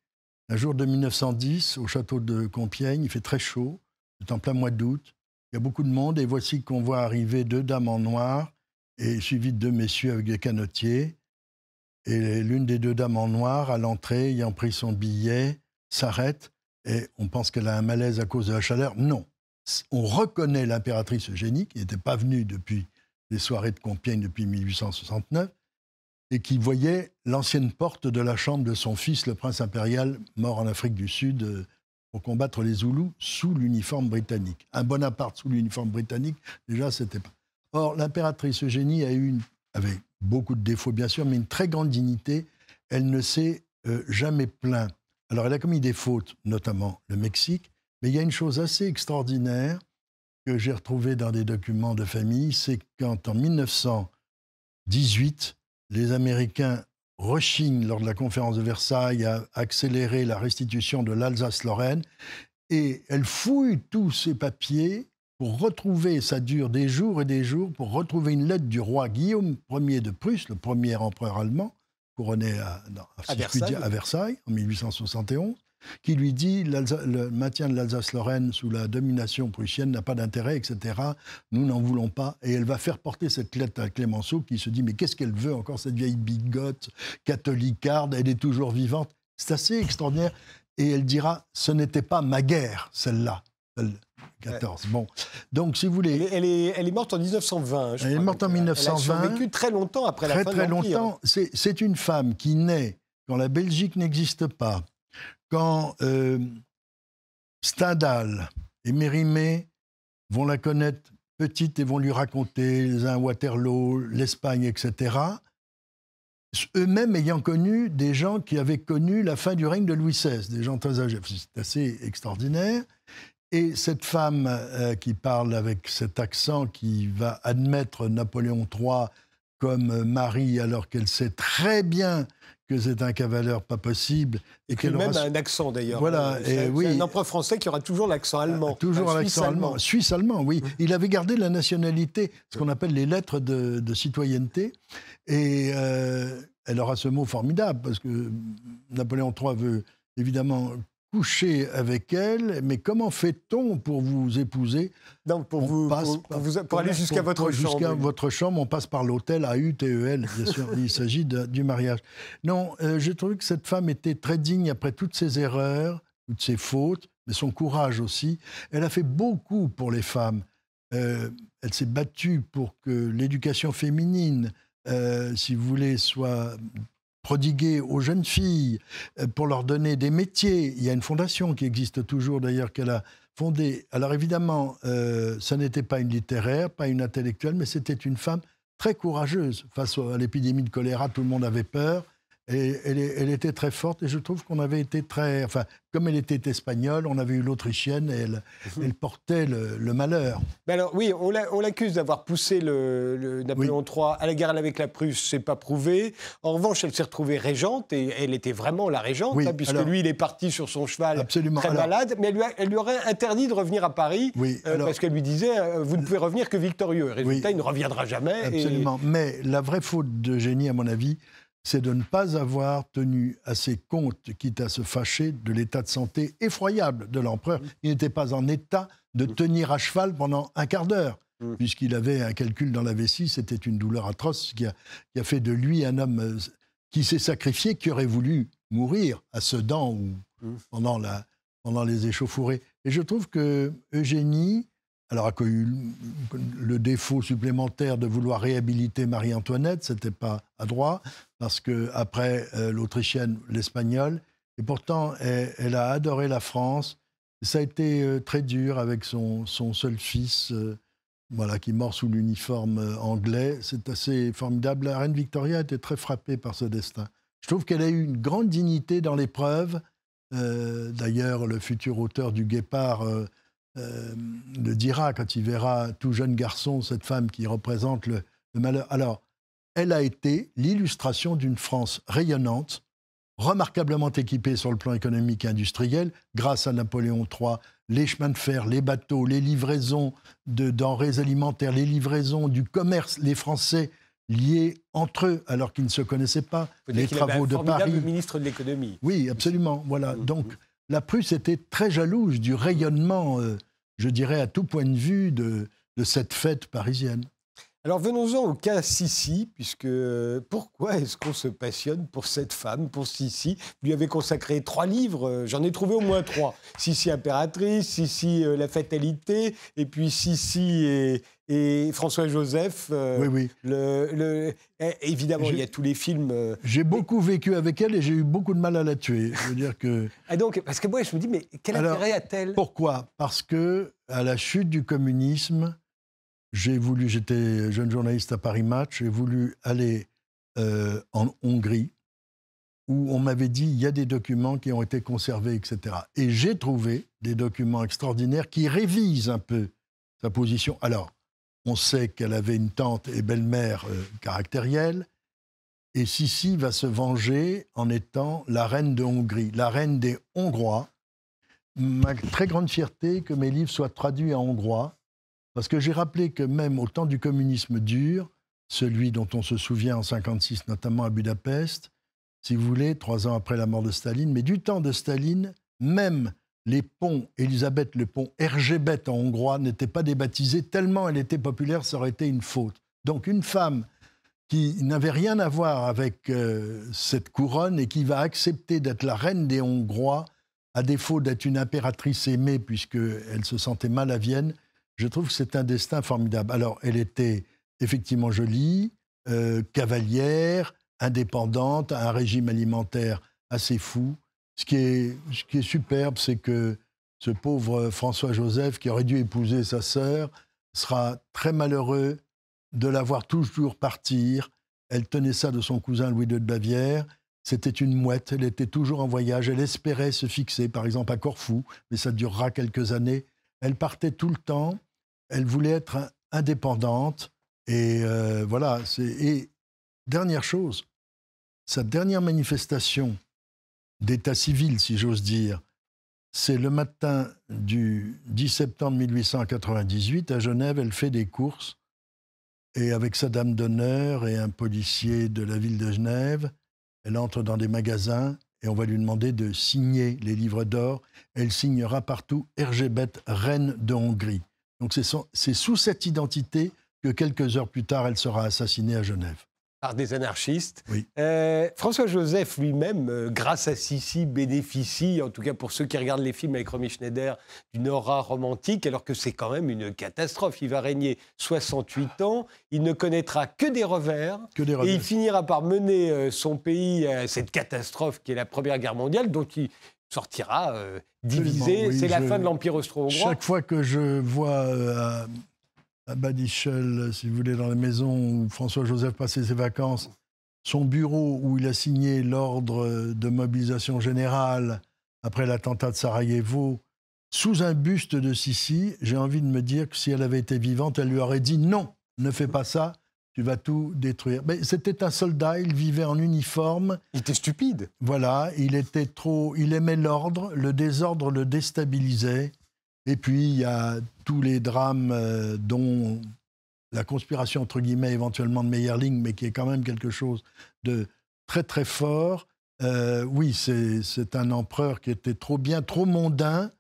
B: Un jour de 1910, au château de Compiègne, il fait très chaud, c'est en plein mois d'août, il y a beaucoup de monde, et voici qu'on voit arriver deux dames en noir, et suivi de deux messieurs avec des canotiers. Et l'une des deux dames en noir, à l'entrée, ayant pris son billet, s'arrête, et on pense qu'elle a un malaise à cause de la chaleur. Non. On reconnaît l'impératrice Eugénie, qui n'était pas venue depuis des soirées de Compiègne depuis 1869, et qui voyait l'ancienne porte de la chambre de son fils, le prince impérial, mort en Afrique du Sud euh, pour combattre les Zoulous sous l'uniforme britannique. Un Bonaparte sous l'uniforme britannique, déjà, c'était pas. Or, l'impératrice Eugénie a eu avait beaucoup de défauts, bien sûr, mais une très grande dignité. Elle ne s'est euh, jamais plaint. Alors, elle a commis des fautes, notamment le Mexique, mais il y a une chose assez extraordinaire que j'ai retrouvé dans des documents de famille, c'est quand en 1918, les Américains rechignent lors de la conférence de Versailles à accélérer la restitution de l'Alsace-Lorraine, et elle fouille tous ces papiers pour retrouver, ça dure des jours et des jours, pour retrouver une lettre du roi Guillaume Ier de Prusse, le premier empereur allemand, couronné à,
A: Versailles.
B: à Versailles en 1871, qui lui dit le maintien de l'Alsace-Lorraine sous la domination prussienne n'a pas d'intérêt, etc. Nous n'en voulons pas. Et elle va faire porter cette lettre à Clémenceau qui se dit mais qu'est-ce qu'elle veut encore cette vieille bigote catholicarde Elle est toujours vivante. C'est assez extraordinaire. Et elle dira ce n'était pas ma guerre, celle-là. 14. Bon. Donc, si vous voulez.
A: Elle est, elle est, morte en 1920.
B: elle est morte en 1920. Elle a
A: vécu très longtemps après
B: la
A: fin
B: de Très longtemps. C'est une femme qui naît quand la Belgique n'existe pas, quand euh, Stendhal et Mérimée vont la connaître petite et vont lui raconter les uns Waterloo, l'Espagne, etc., eux-mêmes ayant connu des gens qui avaient connu la fin du règne de Louis XVI, des gens très âgés. C'est assez extraordinaire. Et cette femme euh, qui parle avec cet accent, qui va admettre Napoléon III comme mari, alors qu'elle sait très bien que c'est un cavalier pas possible.
A: Et qu'elle même un accent d'ailleurs.
B: Voilà,
A: et oui. un empereur français qui aura toujours l'accent allemand.
B: toujours l'accent allemand. Suisse-allemand, oui. Mmh. Il avait gardé la nationalité, ce qu'on appelle les lettres de, citoyenneté. Et euh, elle aura ce mot formidable, parce que Napoléon III veut évidemment coucher avec elle, mais comment fait-on pour vous épouser?
A: Non, pour, vous, pour, aller jusqu'à votre chambre.
B: Jusqu'à votre chambre, on passe par l'hôtel à U-T-E-L, bien sûr, il s'agit du mariage. Non, euh, j'ai trouvé que cette femme était très digne après toutes ses erreurs, toutes ses fautes, mais son courage aussi. Elle a fait beaucoup pour les femmes. Euh, elle s'est battue pour que l'éducation féminine, euh, si vous voulez, soit prodiguer aux jeunes filles euh, pour leur donner des métiers. Il y a une fondation qui existe toujours d'ailleurs qu'elle a fondée. Alors évidemment, euh, ça n'était pas une littéraire, pas une intellectuelle, mais c'était une femme très courageuse. Face à l'épidémie de choléra, tout le monde avait peur. Et elle, était très forte et je trouve qu'on avait été très... Enfin, comme elle était espagnole, on avait eu l'Autrichienne et elle, mhm. elle portait le, malheur.
A: Mais alors oui, on l'accuse d'avoir poussé le, Napoléon III à la guerre avec la Prusse, c'est pas prouvé. En revanche, elle s'est retrouvée régente et elle était vraiment la régente, hein, puisque lui, il est parti sur son cheval
B: absolument.
A: très malade, mais elle lui, elle lui, aurait interdit de revenir à Paris oui. Euh, parce qu'elle lui disait euh, Vous ne pouvez revenir que victorieux. Résultat, il ne reviendra jamais.
B: Absolument. Mais la vraie faute de génie, à mon avis, c'est de ne pas avoir tenu assez compte, quitte à se fâcher, de l'état de santé effroyable de l'empereur. Mm. Il n'était pas en état de mm. tenir à cheval pendant un quart d'heure, mm. puisqu'il avait un calcul dans la vessie, c'était une douleur atroce qui a, fait de lui un homme euh, qui s'est sacrifié, qui aurait voulu mourir à Sedan ou pendant, la, pendant les échauffourées. Et je trouve que Eugénie, alors, a eu le défaut supplémentaire de vouloir réhabiliter Marie-Antoinette, c'était pas à droit, parce que après euh, l'Autrichienne, l'Espagnole, et pourtant elle, a adoré la France. ça a été euh, très dur avec son, seul fils, euh, voilà, qui mort sous l'uniforme anglais. C'est assez formidable. La reine Victoria était très frappée par ce destin. Je trouve qu'elle a eu une grande dignité dans l'épreuve. D'ailleurs, le futur auteur du Guépard euh, le dira quand il verra tout jeune garçon, cette femme qui représente le, malheur. Alors, elle a été l'illustration d'une France rayonnante, remarquablement équipée sur le plan économique et industriel, grâce à Napoléon III, les chemins de fer, les bateaux, les livraisons de denrées alimentaires, les livraisons du commerce, les Français liés entre eux alors qu'ils ne se connaissaient pas, les travaux de Paris.
A: ministre de l'économie.
B: Oui, absolument. Voilà. Mmh, Donc, mmh la Prusse était très jalouse du rayonnement, euh, je dirais, à tout point de vue de, cette fête parisienne.
A: Alors venons-en au cas Sissi, puisque euh, pourquoi est-ce qu'on se passionne pour cette femme, pour Sissi? Vous lui avez consacré trois livres, euh, j'en ai trouvé au moins trois. Sissi impératrice, Sissi la fatalité, et puis Sissi et, et François-Joseph.
B: Euh, oui, oui.
A: Le, eh, évidemment, il y a tous les films. Euh,
B: j'ai beaucoup vécu avec elle et j'ai eu beaucoup de mal à la tuer. Je veux dire que.
A: Ah donc, parce que moi, je me dis, mais quel intérêt a-t-elle?
B: Pourquoi? Parce que à la chute du communisme, j'ai voulu, j'étais jeune journaliste à Paris Match, j'ai voulu aller euh, en Hongrie, où on m'avait dit il y a des documents qui ont été conservés, etc. Et j'ai trouvé des documents extraordinaires qui révisent un peu sa position. Alors, on sait qu'elle avait une tante et belle-mère euh, caractérielle. Et Sissi va se venger en étant la reine de Hongrie, la reine des Hongrois. Ma très grande fierté que mes livres soient traduits en hongrois, parce que j'ai rappelé que même au temps du communisme dur, celui dont on se souvient en 1956, notamment à Budapest, si vous voulez, trois ans après la mort de Staline, mais du temps de Staline, même les ponts, Elisabeth, le pont Erzsébet en hongrois, n'était pas débaptisé tellement elle était populaire, ça aurait été une faute. Donc une femme qui n'avait rien à voir avec euh, cette couronne et qui va accepter d'être la reine des Hongrois, à défaut d'être une impératrice aimée puisqu'elle se sentait mal à Vienne, je trouve que c'est un destin formidable. Alors elle était effectivement jolie, euh, cavalière, indépendante, un régime alimentaire assez fou. Ce qui est, ce qui est superbe, c'est que ce pauvre François-Joseph, qui aurait dû épouser sa sœur, sera très malheureux de la voir toujours partir. Elle tenait ça de son cousin Louis II de Bavière. C'était une mouette, elle était toujours en voyage, elle espérait se fixer, par exemple à Corfou, mais ça durera quelques années. Elle partait tout le temps, elle voulait être indépendante, et euh, voilà. Et dernière chose, sa dernière manifestation d'état civil, si j'ose dire, c'est le matin du 10 septembre 1898 à Genève. Elle fait des courses et avec sa dame d'honneur et un policier de la ville de Genève, elle entre dans des magasins et on va lui demander de signer les livres d'or. Elle signera partout Ergebet, reine de Hongrie. Donc c'est sous cette identité que quelques heures plus tard, elle sera assassinée à Genève
A: par des anarchistes. Euh, François Joseph lui-même, euh, grâce à Sissi, bénéficie, en tout cas pour ceux qui regardent les films avec Romy Schneider, d'une aura romantique, alors que c'est quand même une catastrophe. Il va régner 68 ans, il ne connaîtra que des revers, que des revers. et il finira par mener euh, son pays à cette catastrophe qui est la Première Guerre mondiale, dont il sortira divisé. c'est la fin de l'Empire austro-hongrois.
B: Chaque fois que je vois à Badichel, si vous voulez, dans la maison où François-Joseph passait ses vacances, son bureau où il a signé l'ordre de mobilisation générale après l'attentat de Sarajevo, sous un buste de Sissi, j'ai envie de me dire que si elle avait été vivante, elle lui aurait dit non, ne fais pas ça, tu vas tout détruire. Mais c'était un soldat, il vivait en uniforme.
A: Il était stupide.
B: Voilà, il était trop, il aimait l'ordre, le désordre le déstabilisait. Et puis, il y a tous les drames euh, dont la conspiration, entre guillemets, éventuellement de Meyerling, mais qui est quand même quelque chose de très, très fort. Euh, oui, c'est un empereur qui était trop bien, trop mondain,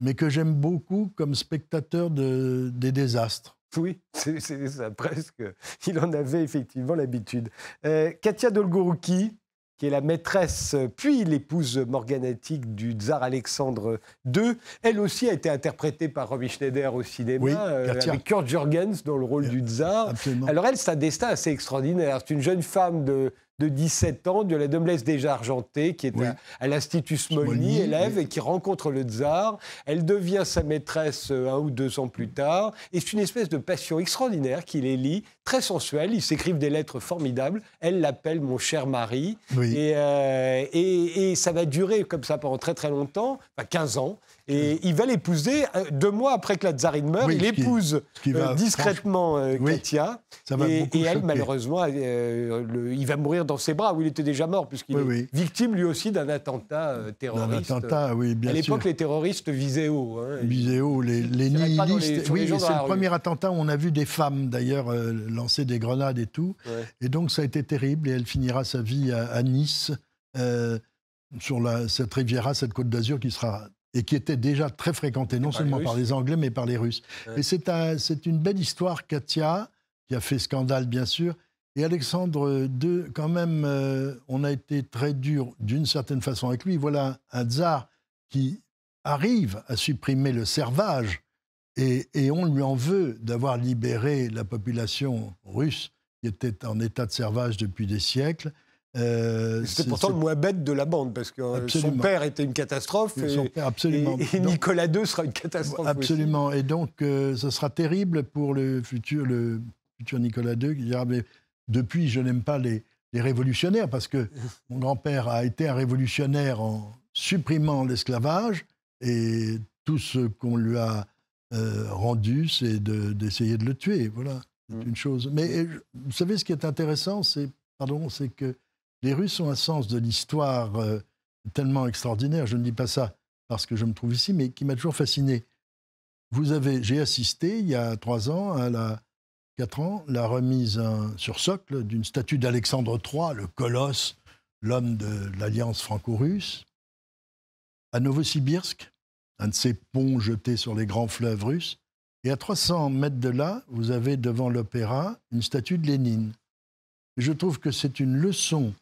B: mais que j'aime beaucoup comme spectateur de, des désastres.
A: Oui, c'est ça, presque. Il en avait effectivement l'habitude. Euh, Katia Dolgorouki, qui est la maîtresse, puis l'épouse morganatique du tsar Alexandre II. Elle aussi a été interprétée par Romy Schneider au cinéma, euh, avec Kurt Jürgens dans le rôle du tsar. Alors elle, c'est un destin assez extraordinaire. C'est une jeune femme de de 17 ans, de la noblesse déjà argentée, qui est à, l'Institut Smolny, élève, et qui rencontre le tsar. Elle devient sa maîtresse euh, un ou deux ans plus tard. Et c'est une espèce de passion extraordinaire qui les lie, très sensuelle. Ils s'écrivent des lettres formidables. Elle l'appelle mon cher mari. Euh, et, et, ça va durer comme ça pendant très très longtemps, enfin 15 ans. Et il va l'épouser euh, deux mois après que la tsarine meurt. il épouse euh, discrètement euh, Katia. et, elle, malheureusement, il va mourir dans ses bras où il était déjà mort, puisqu'il est victime lui aussi d'un attentat terroriste.
B: attentat, oui, bien
A: À l'époque, les terroristes visaient haut.
B: Hein. Visaient haut, les, nihilistes. oui, c'est le premier attentat où on a vu des femmes, d'ailleurs, lancer des grenades et tout. Et donc, ça a été terrible. Et elle finira sa vie à, Nice. sur la, cette Riviera, cette côte d'Azur qui sera et qui était déjà très fréquenté, non seulement par les Anglais, mais par les Russes. Et c'est une belle histoire, Katia, qui a fait scandale, bien sûr. Et Alexandre II, quand même, euh, on a été très dur d'une certaine façon avec lui. Voilà un tsar qui arrive à supprimer le servage, et, et on lui en veut d'avoir libéré la population russe qui était en état de servage depuis des siècles.
A: Euh, C'était pourtant le moins bête de la bande, parce que euh, son père était une catastrophe, et,
B: absolument.
A: et, Nicolas II sera une catastrophe.
B: Absolument, et donc euh, ce sera terrible pour le futur, le futur Nicolas II, qui dira, mais depuis, je n'aime pas les, les, révolutionnaires, parce que mon grand-père a été un révolutionnaire en supprimant l'esclavage, et tout ce qu'on lui a rendu, c'est d'essayer de, le tuer. Voilà, c'est mm. une chose. Mais vous savez, ce qui est intéressant, c'est pardon, c'est que les Russes ont un sens de l'histoire euh, tellement extraordinaire. Je ne dis pas ça parce que je me trouve ici, mais qui m'a toujours fasciné. Vous avez, j'ai assisté il y a trois ans à la quatre ans, la remise sur socle d'une statue d'Alexandre III, le colosse, l'homme de l'alliance franco-russe, à Novosibirsk, un de ces ponts jetés sur les grands fleuves russes. Et à 300 mètres de là, vous avez devant l'opéra une statue de Lénine. Et je trouve que c'est une leçon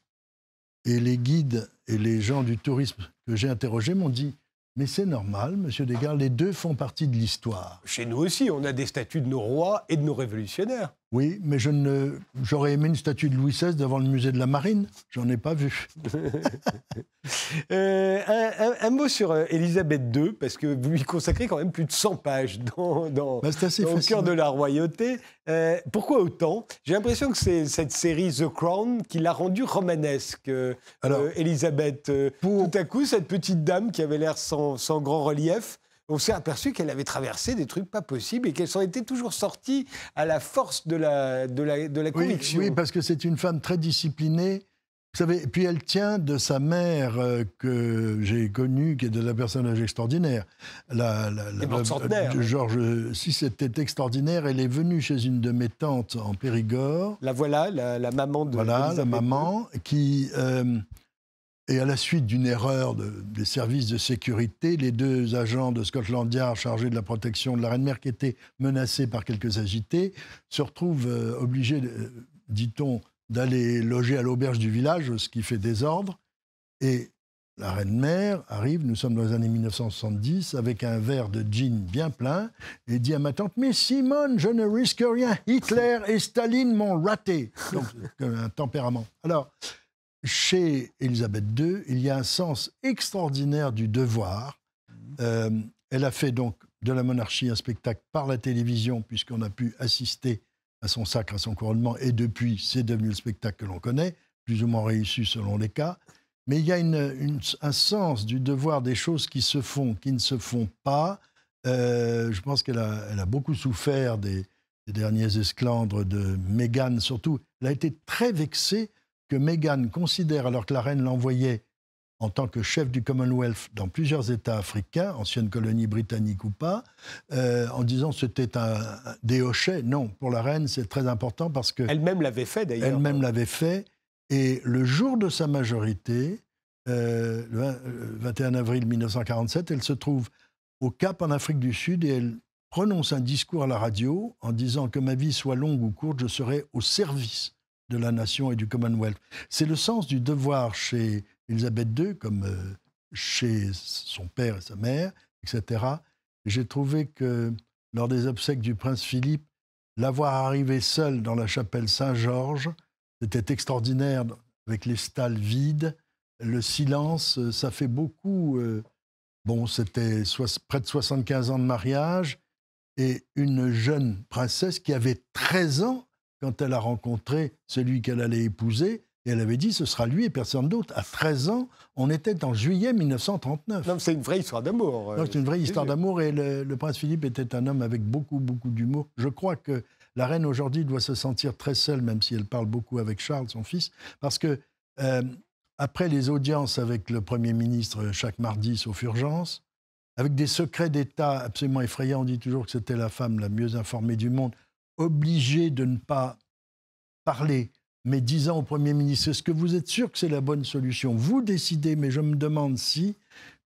B: et les guides et les gens du tourisme que j'ai interrogés m'ont dit mais c'est normal, monsieur Desgard, les deux font partie de l'histoire.
A: Chez nous aussi, on a des statuts de nos rois et de nos révolutionnaires.
B: Oui, mais je ne, j'aurais aimé une statue de Louis XVI devant le musée de la Marine. J'en ai pas vu.
A: Euh, un, mot sur euh, Élisabeth II, parce que vous lui consacrez quand même plus de 100 pages dans, dans,
B: bah,
A: au cœur de la royauté. Euh, pourquoi autant? J'ai l'impression que c'est cette série The Crown qui l'a rendue romanesque, Alors, Élisabeth. Tout à coup, cette petite dame qui avait l'air sans, sans grand relief, on s'est aperçu qu'elle avait traversé des trucs pas possibles et qu'elle s'en était toujours sortie à la force de la, de la, de la conviction.
B: Oui, parce que c'est une femme très disciplinée. Vous savez, puis elle tient de sa mère euh, que j'ai connue, qui est de la personnage extraordinaire.
A: La, la, la
B: Georges, si c'était extraordinaire, elle est venue chez une de mes tantes en Périgord.
A: La voilà, la, maman de.
B: Voilà, la maman qui. Euh, et à la suite d'une erreur des services de sécurité, les deux agents de Scotland Yard chargés de la protection de la reine-mère, qui étaient menacés par quelques agités, se retrouvent euh, obligés, euh, dit-on, d'aller loger à l'auberge du village, ce qui fait désordre. Et la reine-mère arrive, nous sommes dans les années 1970, avec un verre de gin bien plein, et dit à ma tante Mais Simone, je ne risque rien, Hitler et Staline m'ont raté. Donc, un tempérament. Alors, chez Élisabeth II, il y a un sens extraordinaire du devoir. Euh, elle a fait donc de la monarchie un spectacle par la télévision, puisqu'on a pu assister à son sacre, à son couronnement, et depuis, c'est devenu le spectacle que l'on connaît, plus ou moins réussi selon les cas. Mais il y a un sens du devoir des choses qui se font, qui ne se font pas. Euh, je pense qu'elle a, beaucoup souffert des, des derniers esclandres de Meghan, surtout. Elle a été très vexée que Meghan considère, alors que la reine l'envoyait en tant que chef du Commonwealth dans plusieurs États africains, anciennes colonies britanniques ou pas, euh, en disant c'était un, déhochet. Non, pour la reine, c'est très important parce que...
A: Elle-même l'avait fait d'ailleurs.
B: Elle-même l'avait fait. Et le jour de sa majorité, euh, le 21 avril 1947, elle se trouve au Cap en Afrique du Sud et elle prononce un discours à la radio en disant que ma vie soit longue ou courte, je serai au service de la nation et du Commonwealth. C'est le sens du devoir chez Elisabeth II, comme euh, chez son père et sa mère, etc. J'ai trouvé que lors des obsèques du prince Philippe, l'avoir arrivé seul dans la chapelle Saint-Georges, c'était extraordinaire, avec les stalles vides, le silence, euh, ça fait beaucoup. Euh, bon, c'était près de 75 ans de mariage et une jeune princesse qui avait 13 ans quand elle a rencontré celui qu'elle allait épouser, et elle avait dit ce sera lui et personne d'autre. À 13 ans, on était en juillet 1939.
A: c'est une vraie histoire d'amour.
B: Euh, c'est une vraie histoire d'amour et le, prince Philippe était un homme avec beaucoup, beaucoup d'humour. Je crois que la reine aujourd'hui doit se sentir très seule, même si elle parle beaucoup avec Charles, son fils, parce que euh, après les audiences avec le Premier ministre chaque mardi, sauf urgence, avec des secrets d'État absolument effrayants, on dit toujours que c'était la femme la mieux informée du monde obligé de ne pas parler, mais disant au Premier ministre, est-ce que vous êtes sûr que c'est la bonne solution? Vous décidez, mais je me demande si,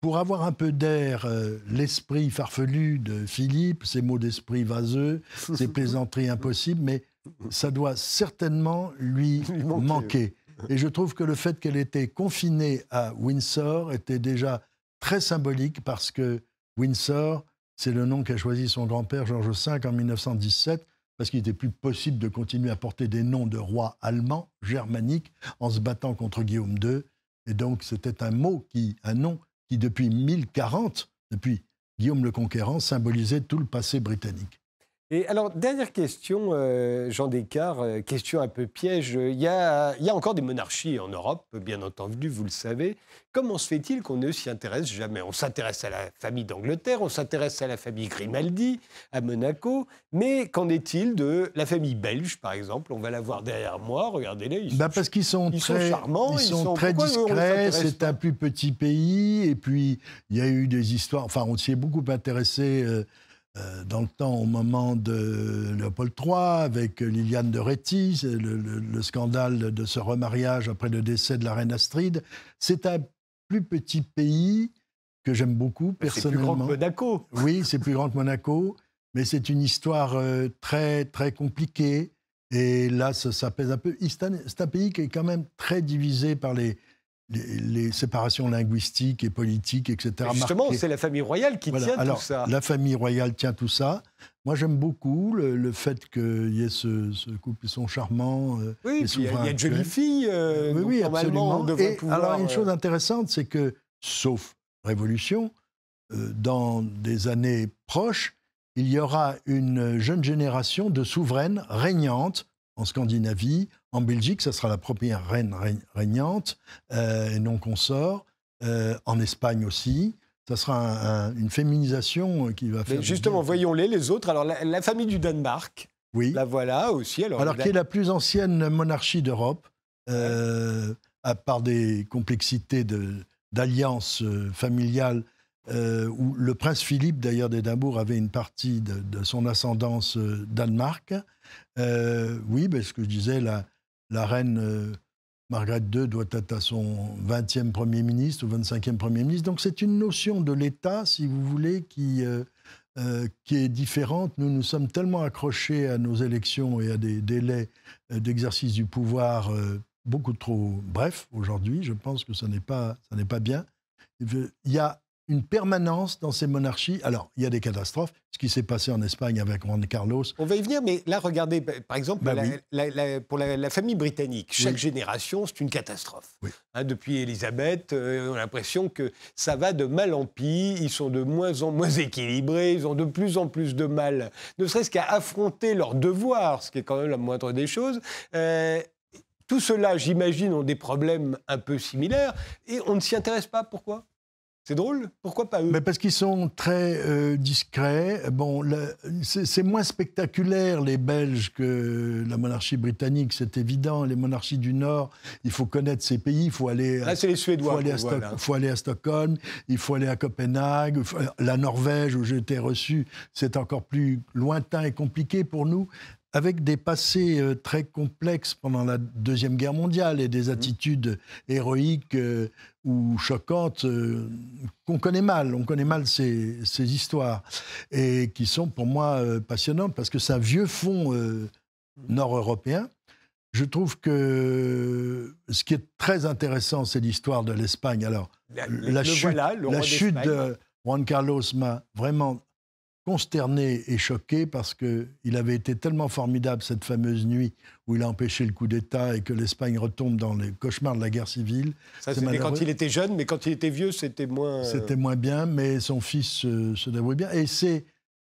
B: pour avoir un peu d'air, euh, l'esprit farfelu de Philippe, ses mots d'esprit vaseux, ses plaisanteries impossibles, mais ça doit certainement lui, manquer. Et je trouve que le fait qu'elle était confinée à Windsor était déjà très symbolique parce que Windsor, c'est le nom qu'a choisi son grand-père George V en 1917 parce qu'il n'était plus possible de continuer à porter des noms de rois allemands, germaniques, en se battant contre Guillaume II. Et donc, c'était un mot, qui, un nom qui, depuis 1040, depuis Guillaume le Conquérant, symbolisait tout le passé britannique.
A: Et alors, dernière question, euh, Jean Descartes, euh, question un peu piège. Il y, a, il y, a, encore des monarchies en Europe, bien entendu, vous le savez. Comment se fait-il qu'on ne s'y intéresse jamais? On s'intéresse à la famille d'Angleterre, on s'intéresse à la famille Grimaldi, à Monaco, mais qu'en est-il de la famille belge, par exemple? On va la voir derrière moi, regardez-les.
B: Ils bah parce qu'ils sont, ils très, sont charmants, ils, sont, très discrets, c'est un plus petit pays, et puis il y a eu des histoires, enfin on s'y est beaucoup intéressé. Euh, euh, dans le temps, au moment de Léopold III, avec Liliane de Réti, le, scandale de ce remariage après le décès de la reine Astrid. C'est un plus petit pays que j'aime beaucoup, personnellement. C'est plus
A: grand que Monaco.
B: Oui, c'est plus grand que Monaco, mais c'est une histoire euh, très, très compliquée. Et là, ça, pèse un peu. C'est un, pays qui est quand même très divisé par les, les, séparations linguistiques et politiques, etc.
A: justement, c'est la famille royale qui tient
B: tout
A: ça.
B: La famille royale tient tout ça. Moi, j'aime beaucoup le, fait qu'il y ait ce, couple, ils sont charmants.
A: Euh, oui, il y, a de jolies filles. Euh, oui, oui, absolument.
B: alors, une chose intéressante, c'est que, sauf révolution, dans des années proches, il y aura une jeune génération de souveraines régnantes en Scandinavie. En Belgique, ça sera la première reine régnante euh, et non consort. Euh, en Espagne aussi. Ça sera une féminisation qui va faire.
A: justement, voyons-les, les autres. Alors, la, famille du Danemark.
B: Oui.
A: La voilà aussi.
B: Alors, alors qui est la plus ancienne monarchie d'Europe, euh, à part des complexités d'alliances familiales euh, où le prince Philippe, d'ailleurs, d'Édimbourg, avait une partie de, son ascendance euh, Danemark. Euh, oui, ben, ce que je disais, la, reine Margaret II doit être à son 20e Premier ministre ou 25e Premier ministre. Donc c'est une notion de l'État, si vous voulez, qui, qui est différente. Nous nous sommes tellement accrochés à nos élections et à des délais d'exercice du pouvoir beaucoup trop brefs aujourd'hui. Je pense que ça n'est pas, pas bien. Il y a une permanence dans ces monarchies. Alors, il y a des catastrophes, ce qui s'est passé en Espagne avec Juan Carlos.
A: On va y venir, mais là, regardez, par exemple, bah pour la, famille britannique, chaque génération, c'est une catastrophe. Hein, depuis Elisabeth, euh, on a l'impression que ça va de mal en pis, ils sont de moins en moins équilibrés, ils ont de plus en plus de mal, ne serait-ce qu'à affronter leurs devoirs, ce qui est quand même la moindre des choses. Euh, tout cela, j'imagine, ont des problèmes un peu similaires et on ne s'y intéresse pas. Pourquoi? C'est drôle Pourquoi pas eux?
B: Mais Parce qu'ils sont très euh, discrets. Bon, c'est moins spectaculaire, les Belges, que la monarchie britannique, c'est évident. Les monarchies du Nord, il faut connaître ces pays. Il faut aller,
A: Là, c'est les Suédois.
B: faut à faut aller à Stockholm, il faut aller à Copenhague. La Norvège, où j'ai été reçu, c'est encore plus lointain et compliqué pour nous avec des passés euh, très complexes pendant la Deuxième Guerre mondiale et des mmh. attitudes héroïques euh, ou choquantes euh, qu'on connaît mal. On connaît mal ces, histoires et qui sont pour moi passionnantes parce que c'est un vieux fond nord-européen. Je trouve que ce qui est très intéressant, c'est l'histoire de l'Espagne. Alors, la, chute, la chute de Juan Carlos m'a vraiment consterné et choqué parce qu'il avait été tellement formidable cette fameuse nuit où il a empêché le coup d'État et que l'Espagne retombe dans les cauchemars de la guerre civile.
A: Ça, c'était quand il était jeune, mais quand il était vieux, c'était moins...
B: C'était moins bien, mais son fils se, se débrouille bien. Et c'est...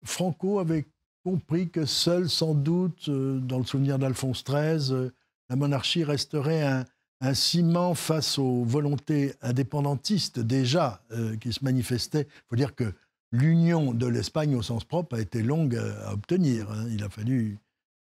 B: Franco avait compris que seul, sans doute, euh, dans le souvenir d'Alphonse XIII, euh, la monarchie resterait un, un ciment face aux volontés indépendantistes déjà euh, qui se manifestaient. Il faut dire que l'union de l'Espagne au sens propre a été longue à, obtenir. Hein. Il a fallu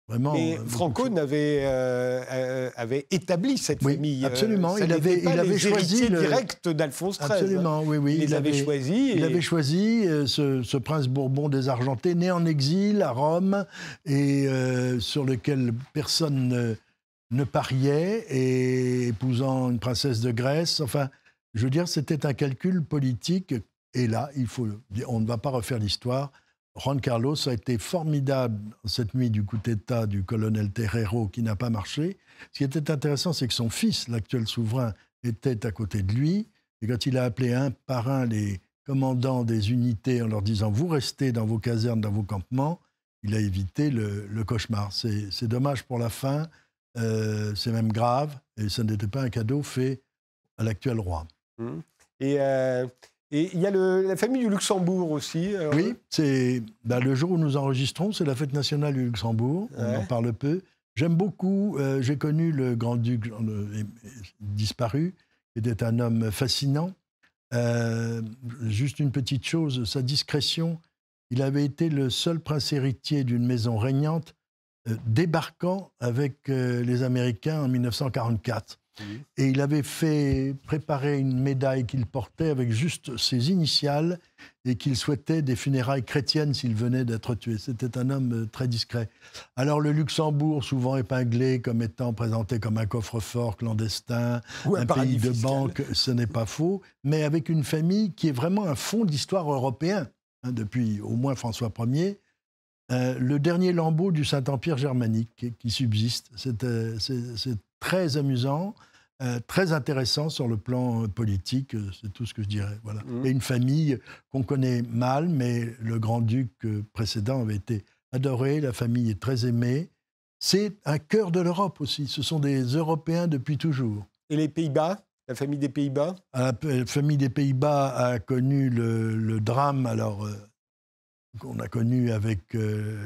B: vraiment.
A: Mais euh, Franco avait, euh, euh, avait établi cette
B: oui,
A: famille.
B: Absolument. il avait, il avait choisi
A: le direct d'Alphonse XIII.
B: Absolument, oui, oui.
A: Il, avait choisi.
B: Il avait choisi ce, prince Bourbon désargenté, né en exil à Rome et sur lequel personne ne, ne pariait et épousant une princesse de Grèce. Enfin, je veux dire, c'était un calcul politique et là, il faut, on ne va pas refaire l'histoire. Juan Carlos a été formidable cette nuit du coup d'État du colonel Terrero qui n'a pas marché. Ce qui était intéressant, c'est que son fils, l'actuel souverain, était à côté de lui. Et quand il a appelé un par un les commandants des unités en leur disant Vous restez dans vos casernes, dans vos campements, il a évité le, cauchemar. C'est dommage pour la fin, euh, c'est même grave, et ce n'était pas un cadeau fait à l'actuel roi.
A: Mmh. Et euh, et il y a la famille du Luxembourg aussi.
B: Oui, c'est bah, le jour où nous enregistrons, c'est la fête nationale du Luxembourg. On en parle peu. J'aime beaucoup. Euh, j'ai connu le grand-duc disparu, qui était un homme fascinant. Euh, juste une petite chose, sa discrétion. Il avait été le seul prince héritier d'une maison régnante euh, débarquant avec les Américains en 1944. Et il avait fait préparer une médaille qu'il portait avec juste ses initiales et qu'il souhaitait des funérailles chrétiennes s'il venait d'être tué. C'était un homme euh, très discret. Alors le Luxembourg, souvent épinglé comme étant présenté comme un coffre-fort clandestin,
A: Ou
B: un, pays de banque, ce n'est pas faux, mais avec une famille qui est vraiment un fond d'histoire européen, hein, depuis au moins François Ier. Euh, le dernier lambeau du Saint-Empire germanique qui, subsiste. C'est très amusant. très intéressant sur le plan politique, c'est tout ce que je dirais. Voilà. Mmh. Et une famille qu'on connaît mal, mais le grand-duc précédent avait été adoré, la famille est très aimée. C'est un cœur de l'Europe aussi, ce sont des Européens depuis toujours.
A: Et les Pays-Bas la famille des Pays-Bas?
B: La famille des Pays-Bas a connu le, drame, alors, qu'on a connu avec le,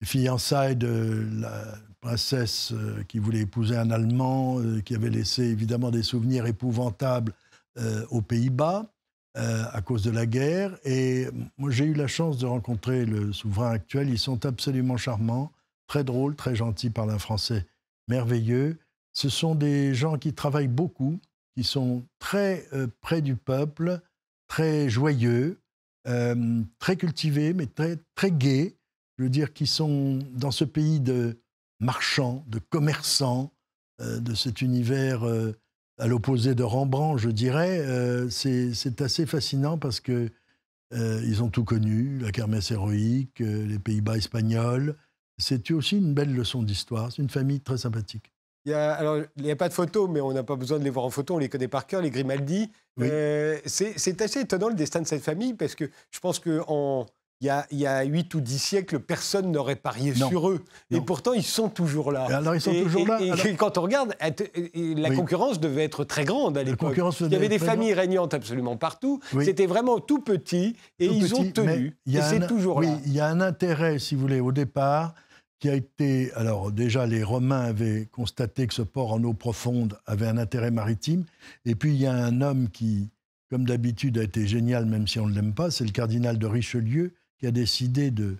B: les fiançailles de la princesse euh, qui voulait épouser un Allemand, euh, qui avait laissé évidemment des souvenirs épouvantables euh, aux Pays-Bas à cause de la guerre. Et moi, j'ai eu la chance de rencontrer le souverain actuel. Ils sont absolument charmants, très drôles, très gentils, parlent un français merveilleux. Ce sont des gens qui travaillent beaucoup, qui sont très près du peuple, très joyeux, très cultivés, mais très, très gais je veux dire, qui sont dans ce pays de marchands, de commerçants, euh, de cet univers euh, à l'opposé de Rembrandt, je dirais. Euh, c'est assez fascinant parce que ils ont tout connu, la kermesse héroïque, les Pays-Bas espagnols. C'est aussi une belle leçon d'histoire. C'est une famille très sympathique.
A: Il y a, alors, il n'y a pas de photos, mais on n'a pas besoin de les voir en photo, on les connaît par cœur, les Grimaldi. c'est assez étonnant le destin de cette famille, parce que je pense qu'en il y, a, il y a 8 ou 10 siècles, personne n'aurait parié sur eux. Et pourtant, ils sont toujours là.
B: alors, ils sont toujours là.
A: Et, quand on regarde, la concurrence devait être très grande à l'époque. Il y avait des familles régnantes absolument partout. C'était vraiment tout petit et ils ont tenu. Et c'est toujours
B: là. Il y a un intérêt, si vous voulez, au départ, qui a été. Alors, déjà, les Romains avaient constaté que ce port en eau profonde avait un intérêt maritime. Et puis, il y a un homme qui, comme d'habitude, a été génial, même si on ne l'aime pas, c'est le cardinal de Richelieu qui a décidé de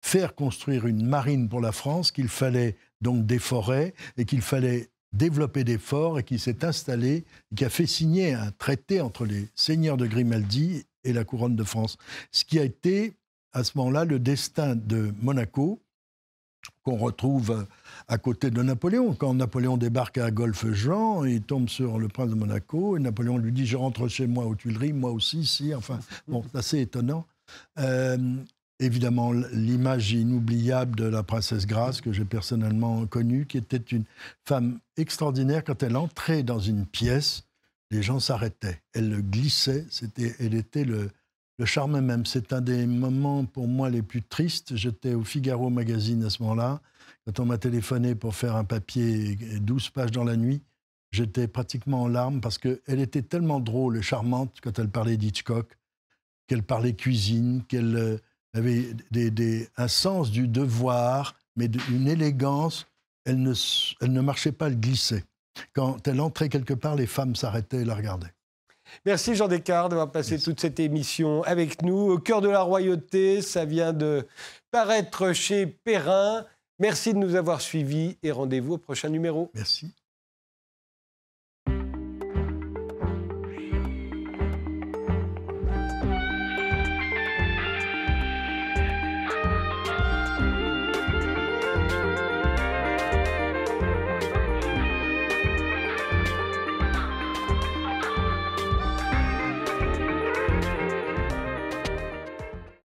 B: faire construire une marine pour la France, qu'il fallait donc des forêts et qu'il fallait développer des forts et qui s'est installé, qui a fait signer un traité entre les seigneurs de Grimaldi et la couronne de France. Ce qui a été à ce moment-là le destin de Monaco, qu'on retrouve à côté de Napoléon. Quand Napoléon débarque à Golfe-Jean, il tombe sur le prince de Monaco et Napoléon lui dit Je rentre chez moi aux Tuileries, moi aussi, si. Enfin, bon, c'est assez étonnant. Euh, évidemment, l'image inoubliable de la princesse Grace, que j'ai personnellement connue, qui était une femme extraordinaire. Quand elle entrait dans une pièce, les gens s'arrêtaient. Elle glissait, c'était, elle était le, le charme même. C'est un des moments pour moi les plus tristes. J'étais au Figaro Magazine à ce moment-là. Quand on m'a téléphoné pour faire un papier 12 pages dans la nuit, j'étais pratiquement en larmes parce qu'elle était tellement drôle et charmante quand elle parlait d'Hitchcock qu'elle parlait cuisine, qu'elle euh, avait un sens du devoir, mais une élégance. Elle ne, elle ne marchait pas, elle glissait. Quand elle entrait quelque part, les femmes s'arrêtaient et la regardaient.
A: Merci Jean Descartes d'avoir passé toute cette émission avec nous. Au cœur de la royauté, ça vient de paraître chez Perrin. Merci de nous avoir suivis et rendez-vous au prochain numéro.
B: Merci.